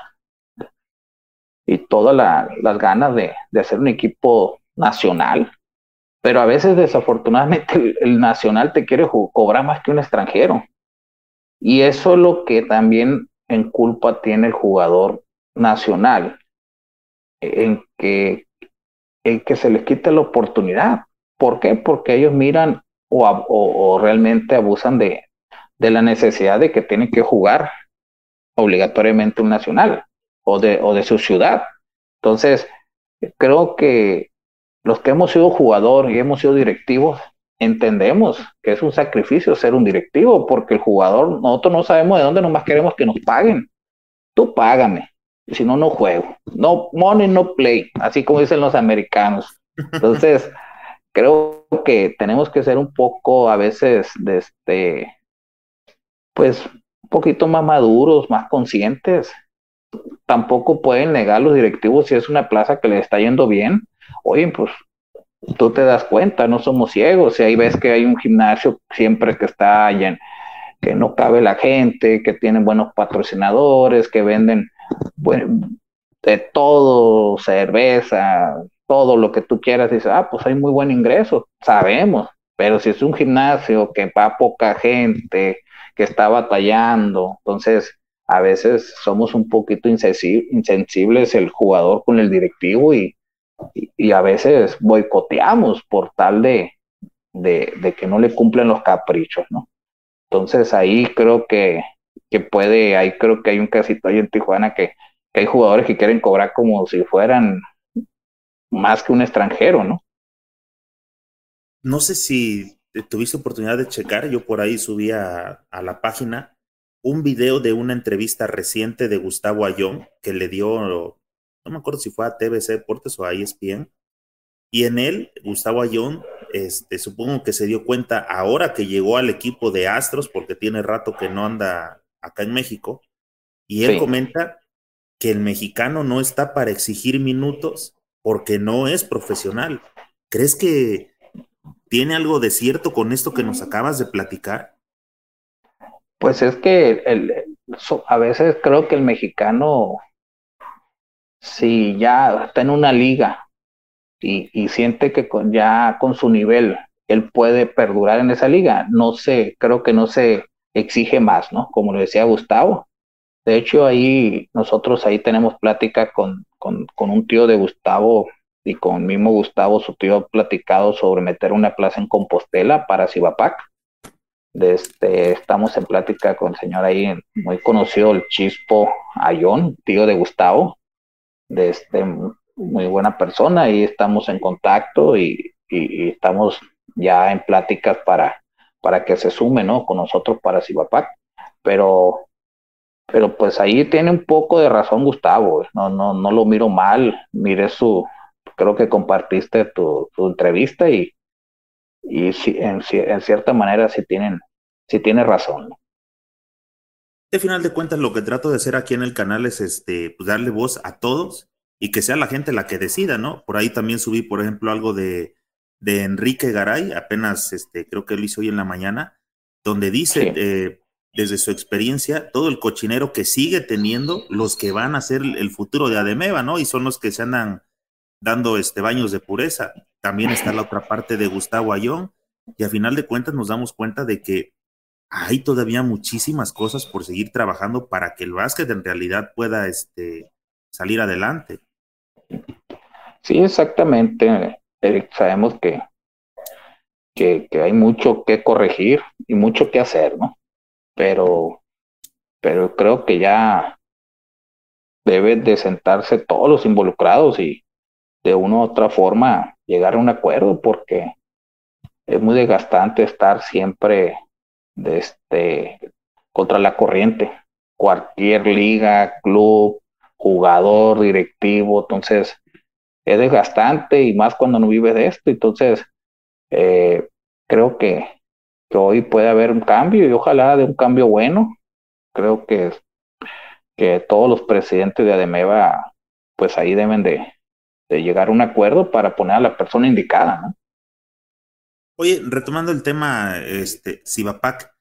y todas las ganas de, hacer un equipo nacional, pero a veces desafortunadamente el, nacional te quiere cobrar más que un extranjero. Y eso es lo que también en culpa tiene el jugador nacional, en que, en que se les quita la oportunidad. ¿Por qué? Porque ellos miran o, o, realmente abusan de, de, la necesidad de que tienen que jugar obligatoriamente un nacional o de, o de su ciudad. Entonces, creo que los que hemos sido jugador y hemos sido directivos, entendemos que es un sacrificio ser un directivo, porque el jugador, nosotros no sabemos de dónde nomás queremos que nos paguen. Tú págame, si no, no juego. No money, no play, así como dicen los americanos. Entonces, creo que tenemos que ser un poco a veces de este, pues, un poquito más maduros, más conscientes. Tampoco pueden negar los directivos si es una plaza que les está yendo bien. Oye, pues tú te das cuenta, no somos ciegos. Y ahí ves que hay un gimnasio siempre que está lleno, que no cabe la gente, que tienen buenos patrocinadores, que venden de todo, cerveza, todo lo que tú quieras, dices, ah, pues hay muy buen ingreso, sabemos, pero si es un gimnasio que va poca gente, que está batallando, entonces a veces somos un poquito insensibles el jugador con el directivo y, y, a veces boicoteamos por tal de, de, que no le cumplen los caprichos, ¿no? Entonces ahí creo que, que puede, ahí creo que hay un casito ahí en Tijuana que, que hay jugadores que quieren cobrar como si fueran más que un extranjero, ¿no? No sé si tuviste oportunidad de checar, yo por ahí subí a, la página un video de una entrevista reciente de Gustavo Ayón que le dio, no me acuerdo si fue a TBC Deportes o a ESPN, y en él, Gustavo Ayón, este, supongo que se dio cuenta ahora que llegó al equipo de Astros, porque tiene rato que no anda acá en México, y él comenta que el mexicano no está para exigir minutos porque no es profesional. ¿Crees que tiene algo de cierto con esto que nos acabas de platicar? Pues es que a veces creo que el mexicano, si ya está en una liga y, siente que ya con su nivel él puede perdurar en esa liga, no sé, creo que no se exige más, ¿no? Como lo decía Gustavo. De hecho, ahí nosotros ahí tenemos plática con, con, un tío de Gustavo y con mismo Gustavo, su tío, platicado sobre meter una plaza en Compostela para Cibapac. Este, estamos en plática con el señor ahí muy conocido, el Chispo Ayón, tío de Gustavo, de este, muy buena persona, y estamos en contacto y, estamos ya en pláticas para, para que se sume ¿no? con nosotros para Cibapac. Pero pero pues ahí tiene un poco de razón Gustavo, no, no, no lo miro mal, mire su, creo que compartiste tu, entrevista y, y en, en, cierta manera sí tienen, sí tiene razón. De final de cuentas, lo que trato de hacer aquí en el canal es este, pues darle voz a todos y que sea la gente la que decida, ¿no? Por ahí también subí, por ejemplo, algo de, de Enrique Garay, apenas este, creo que lo hizo hoy en la mañana, donde dice, eh, desde su experiencia, todo el cochinero que sigue teniendo los que van a ser el futuro de Ademeva, ¿no? Y son los que se andan dando este baños de pureza. También está la otra parte de Gustavo Ayón, y a final de cuentas nos damos cuenta de que hay todavía muchísimas cosas por seguir trabajando para que el básquet en realidad pueda este, salir adelante. Sí, exactamente, Eric. Sabemos que, que, que hay mucho que corregir y mucho que hacer, ¿no? pero, pero creo que ya deben de sentarse todos los involucrados y de una u otra forma llegar a un acuerdo porque es muy desgastante estar siempre de este contra la corriente cualquier liga club jugador directivo entonces es desgastante y más cuando no vives de esto entonces eh, creo que hoy puede haber un cambio y ojalá de un cambio bueno. Creo que, que todos los presidentes de Ademeva, pues ahí deben de, llegar a un acuerdo para poner a la persona indicada, ¿no? Oye, retomando el tema, este, Sivapac,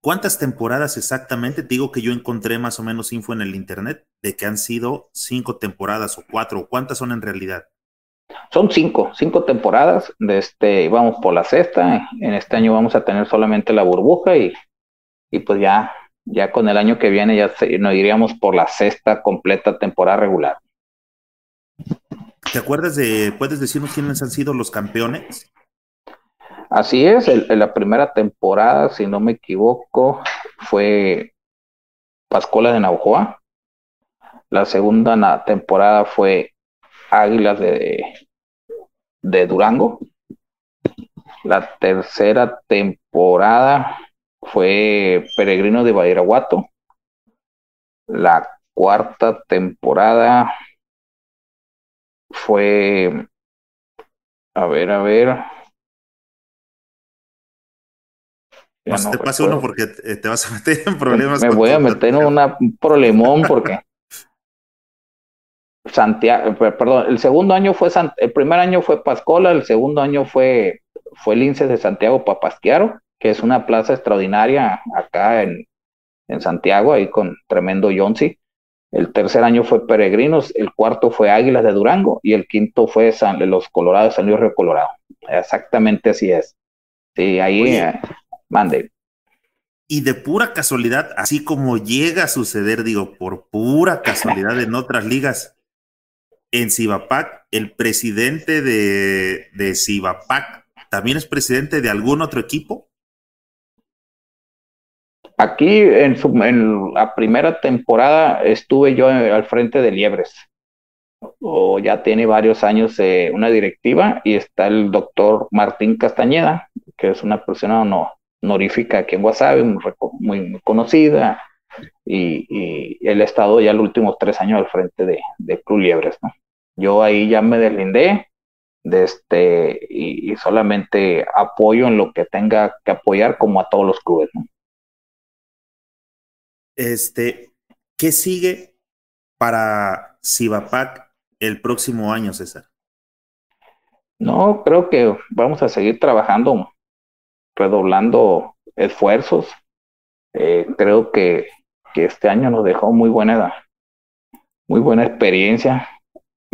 ¿cuántas temporadas exactamente? Te digo que yo encontré más o menos info en el internet de que han sido cinco temporadas o cuatro, ¿cuántas son en realidad? Son cinco, cinco temporadas. De este, vamos por la sexta. En este año vamos a tener solamente la burbuja y, y pues ya, ya con el año que viene ya nos iríamos por la sexta completa temporada regular. ¿Te acuerdas de, puedes decirnos quiénes han sido los campeones? Así es, en la primera temporada, si no me equivoco, fue Pascola de Naujoa. La segunda temporada fue Águilas de, de Durango. La tercera temporada fue Peregrino de Badiraguato. La cuarta temporada fue, a ver, a ver. Ya te pasa uno porque te vas a meter en problemas. Me voy a meter en un problemón porque Santiago, perdón, el segundo año fue, el primer año fue Pascola, el segundo año fue, fue Lince de Santiago Papasquiaro, que es una plaza extraordinaria acá en, en Santiago, ahí con tremendo Yonsi. El tercer año fue Peregrinos, el cuarto fue Águilas de Durango y el quinto fue San, los Colorados, San Luis Río Colorado. Exactamente así es. Sí, ahí eh, mande. Y de pura casualidad, así como llega a suceder, digo, por pura casualidad en otras ligas, en Cibapac, el presidente de, de Cibapac también es presidente de algún otro equipo. Aquí en, su, en la primera temporada estuve yo al frente de Liebres. O ya tiene varios años una directiva y está el doctor Martín Castañeda, que es una persona honorífica aquí en Guasave, muy, conocida, y, y, él ha estado ya los últimos tres años al frente de Club Liebres. ¿no? Yo ahí ya me deslindé de este, y, y, solamente apoyo en lo que tenga que apoyar como a todos los clubes. ¿no? Este, ¿qué sigue para Cibapac el próximo año, César? No, creo que vamos a seguir trabajando, redoblando esfuerzos. Eh, creo que, que, este año nos dejó muy buena, muy buena experiencia.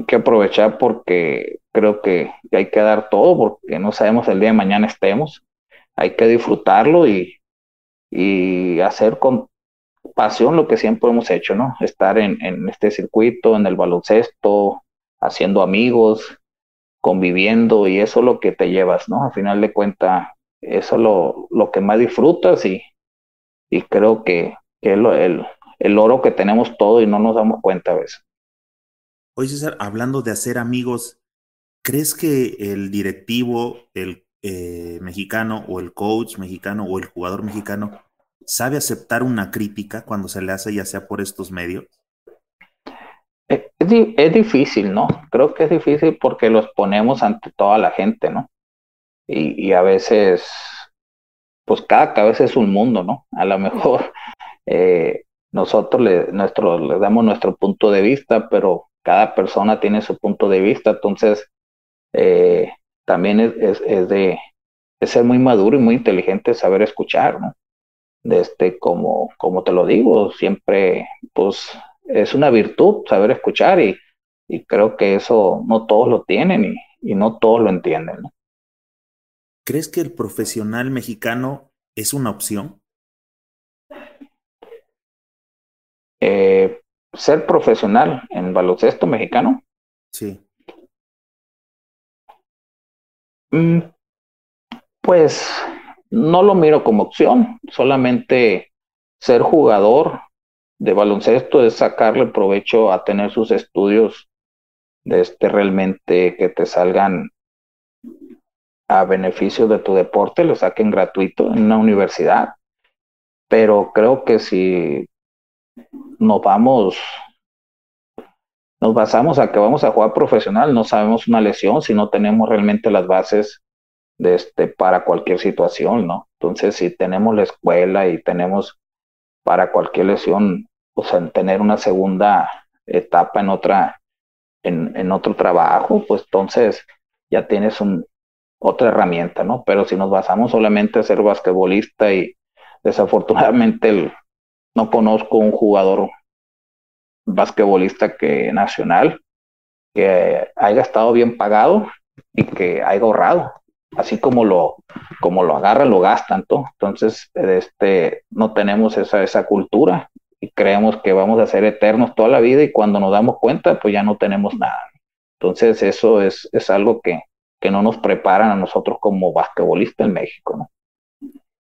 Que aprovechar porque creo que hay que dar todo porque no sabemos el día de mañana estemos. Hay que disfrutarlo y, y hacer con pasión lo que siempre hemos hecho, ¿no? Estar en, en este circuito, en el baloncesto, haciendo amigos, conviviendo y eso es lo que te llevas, ¿no? A final de cuentas, eso es lo, lo que más disfrutas y, y creo que, que es lo, el, el oro que tenemos todo y no nos damos cuenta a veces. Oye, César, hablando de hacer amigos, ¿crees que el directivo, el eh, mexicano o el coach mexicano o el jugador mexicano sabe aceptar una crítica cuando se le hace ya sea por estos medios? Eh, es, difícil, ¿no? Creo que es difícil porque los ponemos ante toda la gente, ¿no? Y, a veces, pues cada cabeza es un mundo, ¿no? A lo mejor eh, nosotros le damos nuestro punto de vista, pero cada persona tiene su punto de vista, entonces eh, también es, es, es de ser muy maduro y muy inteligente saber escuchar, ¿no? de este, como, como te lo digo, siempre, pues, es una virtud saber escuchar y, y creo que eso no todos lo tienen y, y no todos lo entienden. ¿no? ¿Crees que el profesional mexicano es una opción? Eh, ser profesional en baloncesto mexicano. Sí. Mm, pues no lo miro como opción, solamente ser jugador de baloncesto es sacarle provecho a tener sus estudios de este realmente que te salgan a beneficio de tu deporte, lo saquen gratuito en una universidad. Pero creo que si nos vamos, nos basamos a que vamos a jugar profesional, no sabemos una lesión si no tenemos realmente las bases de este, para cualquier situación, ¿no? Entonces, si tenemos la escuela y tenemos para cualquier lesión, o sea, tener una segunda etapa en otra, en, otro trabajo, pues entonces ya tienes un, otra herramienta, ¿no? Pero si nos basamos solamente en ser basquetbolista y desafortunadamente no conozco un jugador basquetbolista que nacional que haya estado bien pagado y que haya ahorrado. Así como lo como lo agarran lo gastan entonces este no tenemos esa esa cultura y creemos que vamos a ser eternos toda la vida y cuando nos damos cuenta pues ya no tenemos nada. Entonces eso es, es algo que, que no nos preparan a nosotros como basquetbolistas en México ¿no?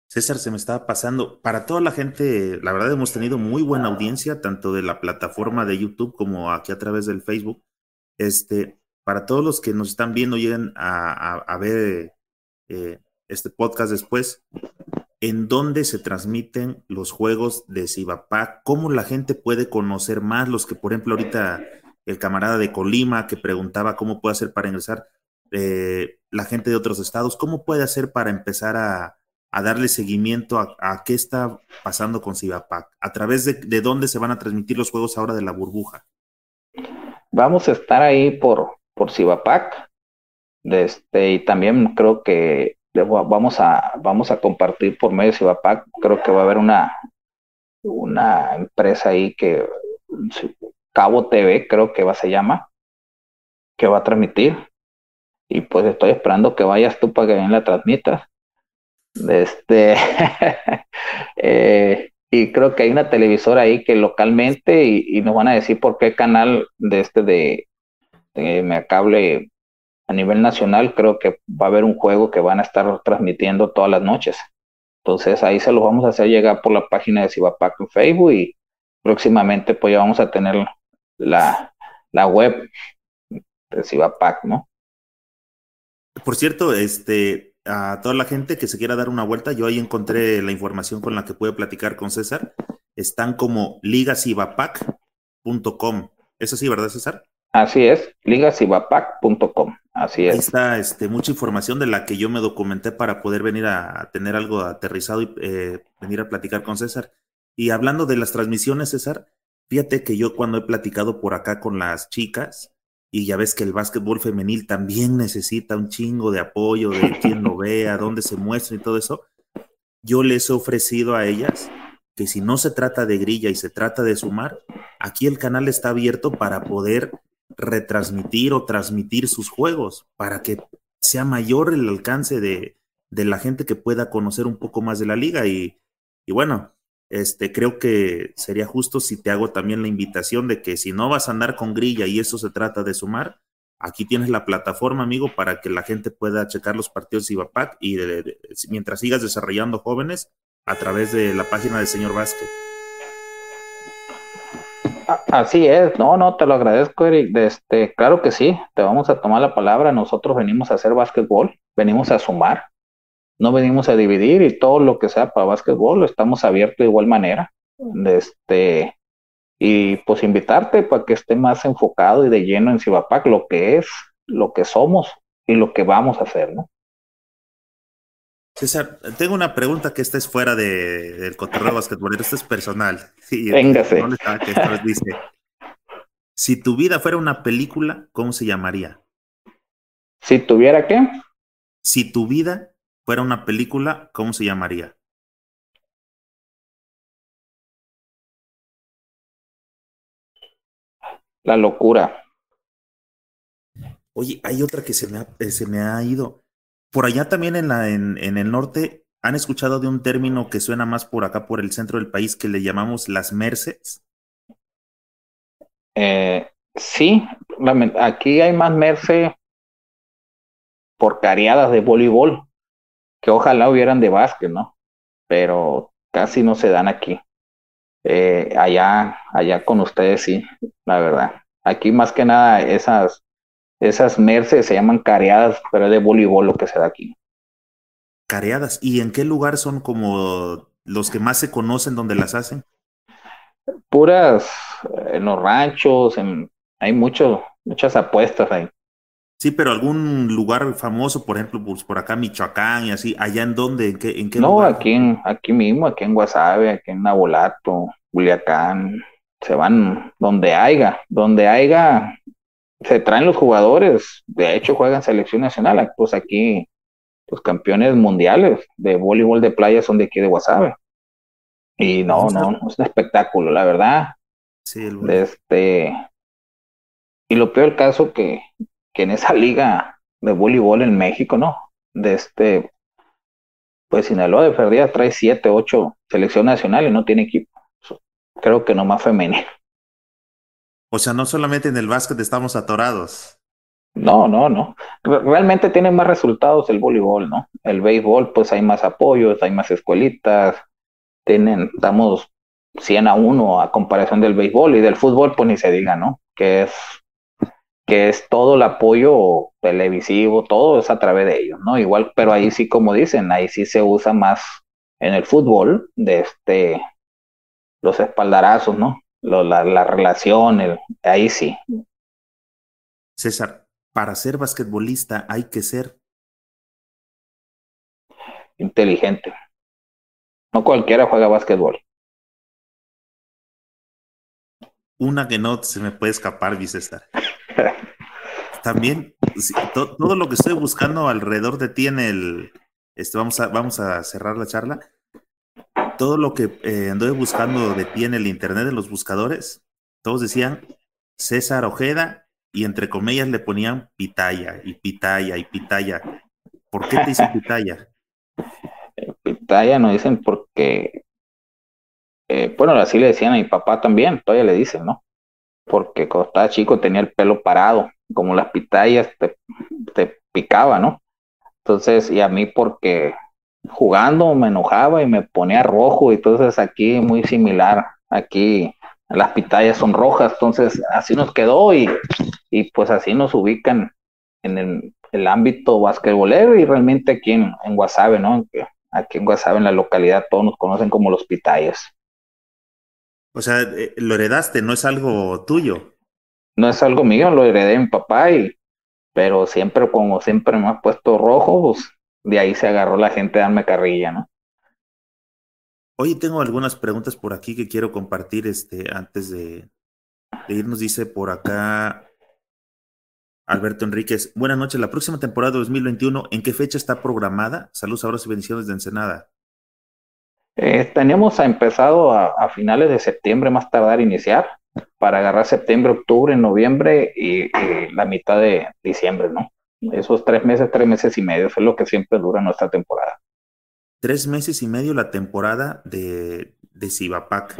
César, se me estaba pasando. Para toda la gente, la verdad hemos tenido muy buena audiencia, tanto de la plataforma de YouTube como aquí a través del Facebook. Este, para todos los que nos están viendo, lleguen a, ver eh, este podcast después, en dónde se transmiten los juegos de Cibapac, cómo la gente puede conocer más, los que, por ejemplo, ahorita el camarada de Colima que preguntaba cómo puede hacer para ingresar, eh, la gente de otros estados, cómo puede hacer para empezar a, a darle seguimiento a, qué está pasando con Cibapac? ¿A través de, dónde se van a transmitir los juegos ahora de la burbuja? Vamos a estar ahí por, por Cibapac. Este, y también creo que vamos a, vamos a compartir por medio de Cibapac. Creo que va a haber una, una empresa ahí que Cabo TV, creo que va, se llama, que va a transmitir. Y pues estoy esperando que vayas tú para que bien la transmitas este, eh, y creo que hay una televisora ahí que localmente y, nos van a decir por qué canal de este de, de cable a nivel nacional creo que va a haber un juego que van a estar transmitiendo todas las noches. Entonces ahí se los vamos a hacer llegar por la página de Cibapac en Facebook y próximamente pues ya vamos a tener la, la web de Cibapac, ¿no? Por cierto, este, a toda la gente que se quiera dar una vuelta, yo ahí encontré la información con la que puede platicar con César. Están como ligasivapac.com. ¿Es así, verdad, César? Así es, ligasivapac.com. Así es. Ahí está este, mucha información de la que yo me documenté para poder venir a, tener algo aterrizado y eh, venir a platicar con César. Y hablando de las transmisiones, César, fíjate que yo cuando he platicado por acá con las chicas, y ya ves que el básquetbol femenil también necesita un chingo de apoyo, de quien lo vea, dónde se muestra y todo eso. Yo les he ofrecido a ellas que si no se trata de grilla y se trata de sumar, aquí el canal está abierto para poder retransmitir o transmitir sus juegos, para que sea mayor el alcance de, de la gente que pueda conocer un poco más de la liga. Y, y bueno, este, creo que sería justo si te hago también la invitación de que si no vas a andar con grilla y eso se trata de sumar, aquí tienes la plataforma, amigo, para que la gente pueda checar los partidos de y mientras sigas desarrollando jóvenes a través de la página del señor Vázquez. Así es, no, no, te lo agradezco, Eric. Este, claro que sí, te vamos a tomar la palabra. Nosotros venimos a hacer básquetbol, venimos a sumar, no venimos a dividir y todo lo que sea para básquetbol lo estamos abiertos de igual manera. Este, y pues invitarte para que esté más enfocado y de lleno en Cibapac, lo que es, lo que somos y lo que vamos a hacer, ¿no? César, tengo una pregunta que esta es fuera de, del cotorreo basquetbolero, esto es personal. Sí, Véngase. dice, si tu vida fuera una película, ¿cómo se llamaría? Si tuviera qué? Si tu vida fuera una película, ¿cómo se llamaría? La locura. Oye, hay otra que se me ha, eh, se me ha ido. Por allá también en, la, en, en, el norte, ¿han escuchado de un término que suena más por acá, por el centro del país, que le llamamos las merces? Eh, sí, aquí hay más merce por cariadas de voleibol que ojalá hubieran de básquet, ¿no? Pero casi no se dan aquí. Eh, allá, allá con ustedes sí, la verdad. Aquí más que nada esas, esas merces se llaman careadas, pero es de voleibol lo que se da aquí. Careadas, ¿y en qué lugar son como los que más se conocen donde las hacen? Puras en los ranchos, en, hay mucho, muchas apuestas ahí. Sí, pero algún lugar famoso, por ejemplo, pues por acá Michoacán y así, allá en dónde, en qué, en qué No, aquí en, aquí mismo, aquí en Guasave, aquí en Nabolato, Culiacán, se van donde haya, donde haya, se traen los jugadores, de hecho juegan selección nacional, pues aquí los campeones mundiales de voleibol de playa son de aquí de Guasave. Y no, no, es un espectáculo, la verdad. Sí, el este y lo peor caso que, que en esa liga de voleibol en México, ¿no? De este, pues Sinaloa de Ferdía trae siete, ocho selección nacional y no tiene equipo. Creo que no más femenino. O sea, no solamente en el básquet estamos atorados. No, no, no. Realmente tiene más resultados el voleibol, ¿no? El béisbol, pues hay más apoyos, hay más escuelitas, tienen, estamos 100 a 1 a comparación del béisbol y del fútbol, pues ni se diga, ¿no? Que es que es todo el apoyo televisivo, todo es a través de ellos, ¿no? Igual, pero ahí sí, como dicen, ahí sí se usa más en el fútbol de este, los espaldarazos, ¿no? la, la relación, el, ahí sí. César, para ser basquetbolista hay que ser inteligente. No cualquiera juega basquetbol. Una que no se me puede escapar, dice César. También, todo lo que estoy buscando alrededor de ti en el. Este, vamos, a, vamos a cerrar la charla. Todo lo que eh, anduve buscando de ti en el internet, de los buscadores, todos decían César Ojeda y entre comillas le ponían pitaya y pitaya y pitaya. ¿Por qué te dicen pitaya? Pitaya no dicen porque, eh, bueno, así le decían a mi papá también, todavía le dicen, ¿no? porque cuando estaba chico tenía el pelo parado, como las pitayas te, te picaba, ¿no? Entonces, y a mí porque jugando me enojaba y me ponía rojo, entonces aquí muy similar, aquí las pitayas son rojas, entonces así nos quedó y, y pues así nos ubican en el, el ámbito basquetbolero y realmente aquí en, en Guasave, ¿no? Aquí en Guasave, en la localidad, todos nos conocen como los pitayas. O sea, eh, lo heredaste, no es algo tuyo. No es algo mío, lo heredé de mi papá, y, pero siempre, como siempre me ha puesto rojo, pues de ahí se agarró la gente a darme carrilla, ¿no? Oye, tengo algunas preguntas por aquí que quiero compartir este, antes de, de irnos. Dice por acá Alberto Enríquez. Buenas noches. La próxima temporada 2021, ¿en qué fecha está programada? Saludos, abrazos y bendiciones de Ensenada. Eh, tenemos empezado a, finales de septiembre más tardar iniciar para agarrar septiembre, octubre, noviembre y, la mitad de diciembre, ¿no? Esos tres meses, tres meses y medio, es lo que siempre dura nuestra temporada. Tres meses y medio la temporada de, de Cibapac.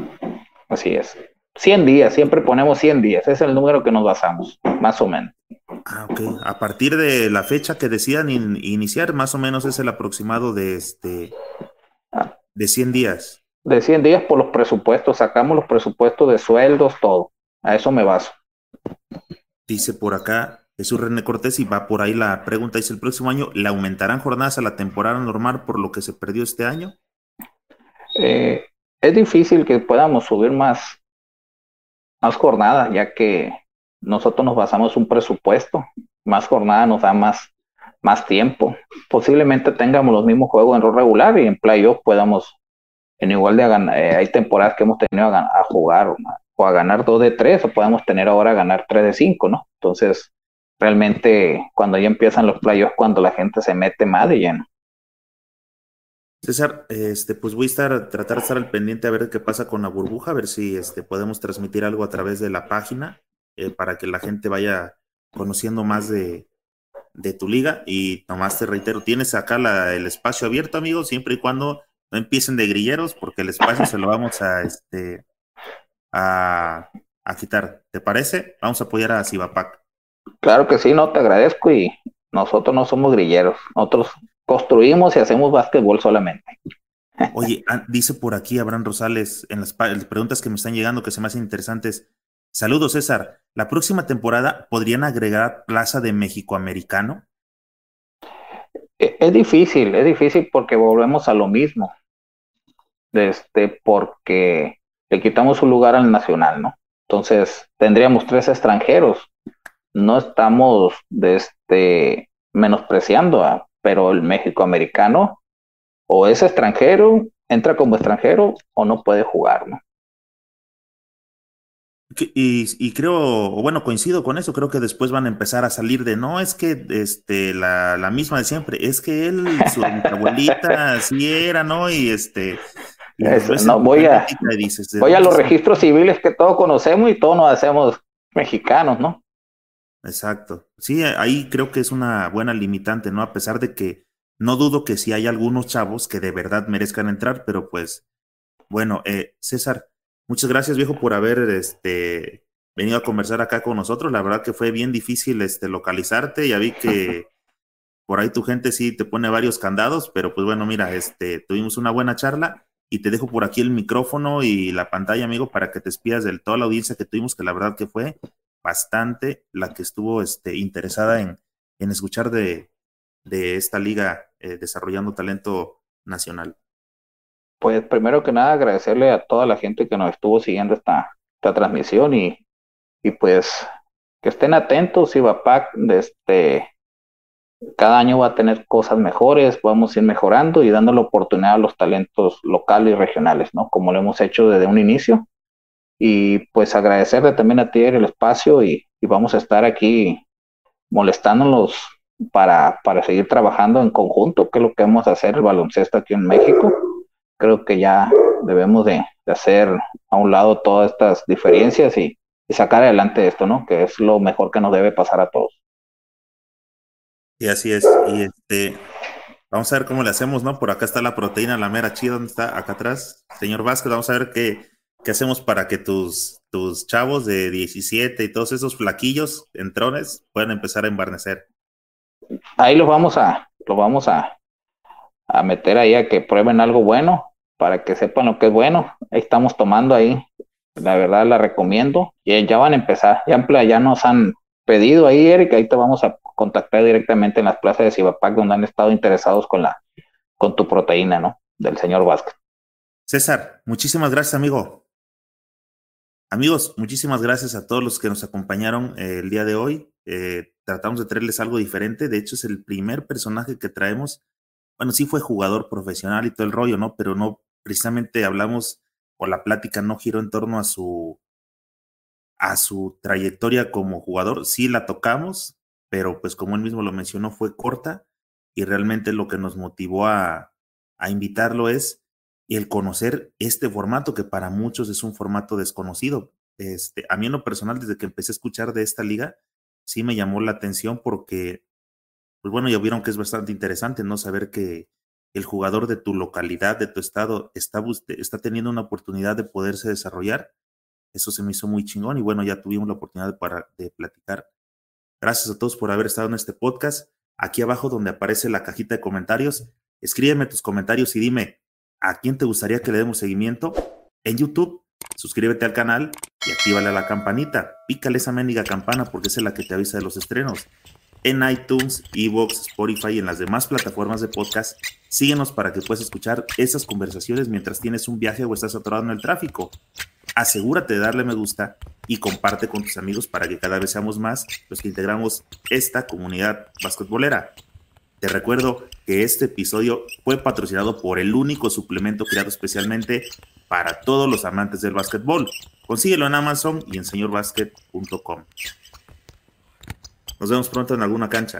Así es. 100 días, siempre ponemos 100 días, ese es el número que nos basamos, más o menos. Ah, ok. A partir de la fecha que decidan iniciar, más o menos es el aproximado de este de 100 días. De 100 días por los presupuestos, sacamos los presupuestos de sueldos, todo. A eso me baso. Dice por acá Jesús René Cortés y va por ahí la pregunta, dice el próximo año, ¿le aumentarán jornadas a la temporada normal por lo que se perdió este año? Eh, es difícil que podamos subir más, más jornadas, ya que nosotros nos basamos un presupuesto, más jornadas nos da más, más tiempo. Posiblemente tengamos los mismos juegos en rol regular y en playoff podamos, en igual de ganar, eh, hay temporadas que hemos tenido a, jugar o a ganar 2 de 3 o podemos tener ahora a ganar 3 de 5, ¿no? Entonces, realmente cuando ya empiezan los playoffs, cuando la gente se mete más de lleno. César, este, pues voy a estar, tratar de estar al pendiente a ver qué pasa con la burbuja, a ver si este, podemos transmitir algo a través de la página eh, para que la gente vaya conociendo más de, de tu liga. Y nomás te reitero, tienes acá el espacio abierto, amigo, siempre y cuando no empiecen de grilleros, porque el espacio se lo vamos a, este, a, a quitar. ¿Te parece? Vamos a apoyar a Cibapac. Claro que sí, no, te agradezco y nosotros no somos grilleros, nosotros construimos y hacemos básquetbol solamente. Oye, dice por aquí Abraham Rosales en las, las preguntas que me están llegando que se me hacen interesantes. Saludos, César. ¿La próxima temporada podrían agregar Plaza de México Americano? E, es difícil, es difícil porque volvemos a lo mismo. Este, porque le quitamos un lugar al nacional, ¿no? Entonces tendríamos tres extranjeros. no estamos de este, menospreciando, a, pero el México americano o es extranjero, entra como extranjero o no puede jugar, ¿no? Y, y, creo, bueno, coincido con eso, creo que después van a empezar a salir de, no, es que este, la, la misma de siempre, es que él, su abuelita así era, ¿no? Y este... no, voy a, voy a los registros civiles que todos conocemos y todos nos hacemos mexicanos, ¿no? Exacto. Sí, ahí creo que es una buena limitante, ¿no? A pesar de que no dudo que sí hay algunos chavos que de verdad merezcan entrar, pero pues, bueno, eh, César, Muchas gracias, viejo, por haber este, venido a conversar acá con nosotros. La verdad que fue bien difícil este, localizarte. Ya vi que por ahí tu gente sí te pone varios candados, pero pues bueno, mira, este, tuvimos una buena charla y te dejo por aquí el micrófono y la pantalla, amigo, para que te espías de toda la audiencia que tuvimos, que la verdad que fue bastante la que estuvo este, interesada en, en escuchar de, de esta liga eh, desarrollando talento nacional. Pues primero que nada agradecerle a toda la gente que nos estuvo siguiendo esta, esta transmisión y, y pues que estén atentos y VAPAC este, cada año va a tener cosas mejores, vamos a ir mejorando y dando la oportunidad a los talentos locales y regionales, ¿no? Como lo hemos hecho desde un inicio. Y pues agradecerle también a ti el espacio y, y vamos a estar aquí molestándonos para, para seguir trabajando en conjunto, que es lo que vamos a hacer el baloncesto aquí en México creo que ya debemos de, hacer a un lado todas estas diferencias y, sacar adelante esto, ¿no? Que es lo mejor que nos debe pasar a todos. Y así es. Y este, vamos a ver cómo le hacemos, ¿no? Por acá está la proteína, la mera chida, ¿dónde está? Acá atrás. Señor Vázquez, vamos a ver qué, qué hacemos para que tus, tus chavos de 17 y todos esos flaquillos entrones puedan empezar a embarnecer. Ahí los vamos a, los vamos a, a meter ahí a que prueben algo bueno para que sepan lo que es bueno. Estamos tomando ahí. La verdad la recomiendo. Y ya van a empezar. Ya, ya nos han pedido ahí, Eric. Ahí te vamos a contactar directamente en las plazas de Cibapac donde han estado interesados con la con tu proteína, ¿no? Del señor Vázquez. César, muchísimas gracias, amigo. Amigos, muchísimas gracias a todos los que nos acompañaron eh, el día de hoy. Eh, tratamos de traerles algo diferente. De hecho, es el primer personaje que traemos. Bueno, sí fue jugador profesional y todo el rollo, ¿no? Pero no precisamente hablamos o la plática no giró en torno a su a su trayectoria como jugador. Sí la tocamos, pero pues como él mismo lo mencionó, fue corta y realmente lo que nos motivó a, a invitarlo es el conocer este formato que para muchos es un formato desconocido. Este, a mí en lo personal, desde que empecé a escuchar de esta liga, sí me llamó la atención porque, pues bueno, ya vieron que es bastante interesante, ¿no? Saber que el jugador de tu localidad, de tu estado, está, está teniendo una oportunidad de poderse desarrollar. Eso se me hizo muy chingón y bueno, ya tuvimos la oportunidad para, de platicar. Gracias a todos por haber estado en este podcast. Aquí abajo donde aparece la cajita de comentarios, escríbeme tus comentarios y dime a quién te gustaría que le demos seguimiento. En YouTube, suscríbete al canal y actívale la campanita. Pícale esa mendiga campana porque es la que te avisa de los estrenos en iTunes, Evox, Spotify y en las demás plataformas de podcast. Síguenos para que puedas escuchar esas conversaciones mientras tienes un viaje o estás atorado en el tráfico. Asegúrate de darle me gusta y comparte con tus amigos para que cada vez seamos más los que integramos esta comunidad basquetbolera. Te recuerdo que este episodio fue patrocinado por el único suplemento creado especialmente para todos los amantes del básquetbol. Consíguelo en Amazon y en señorbasket.com. Nos vemos pronto en alguna cancha.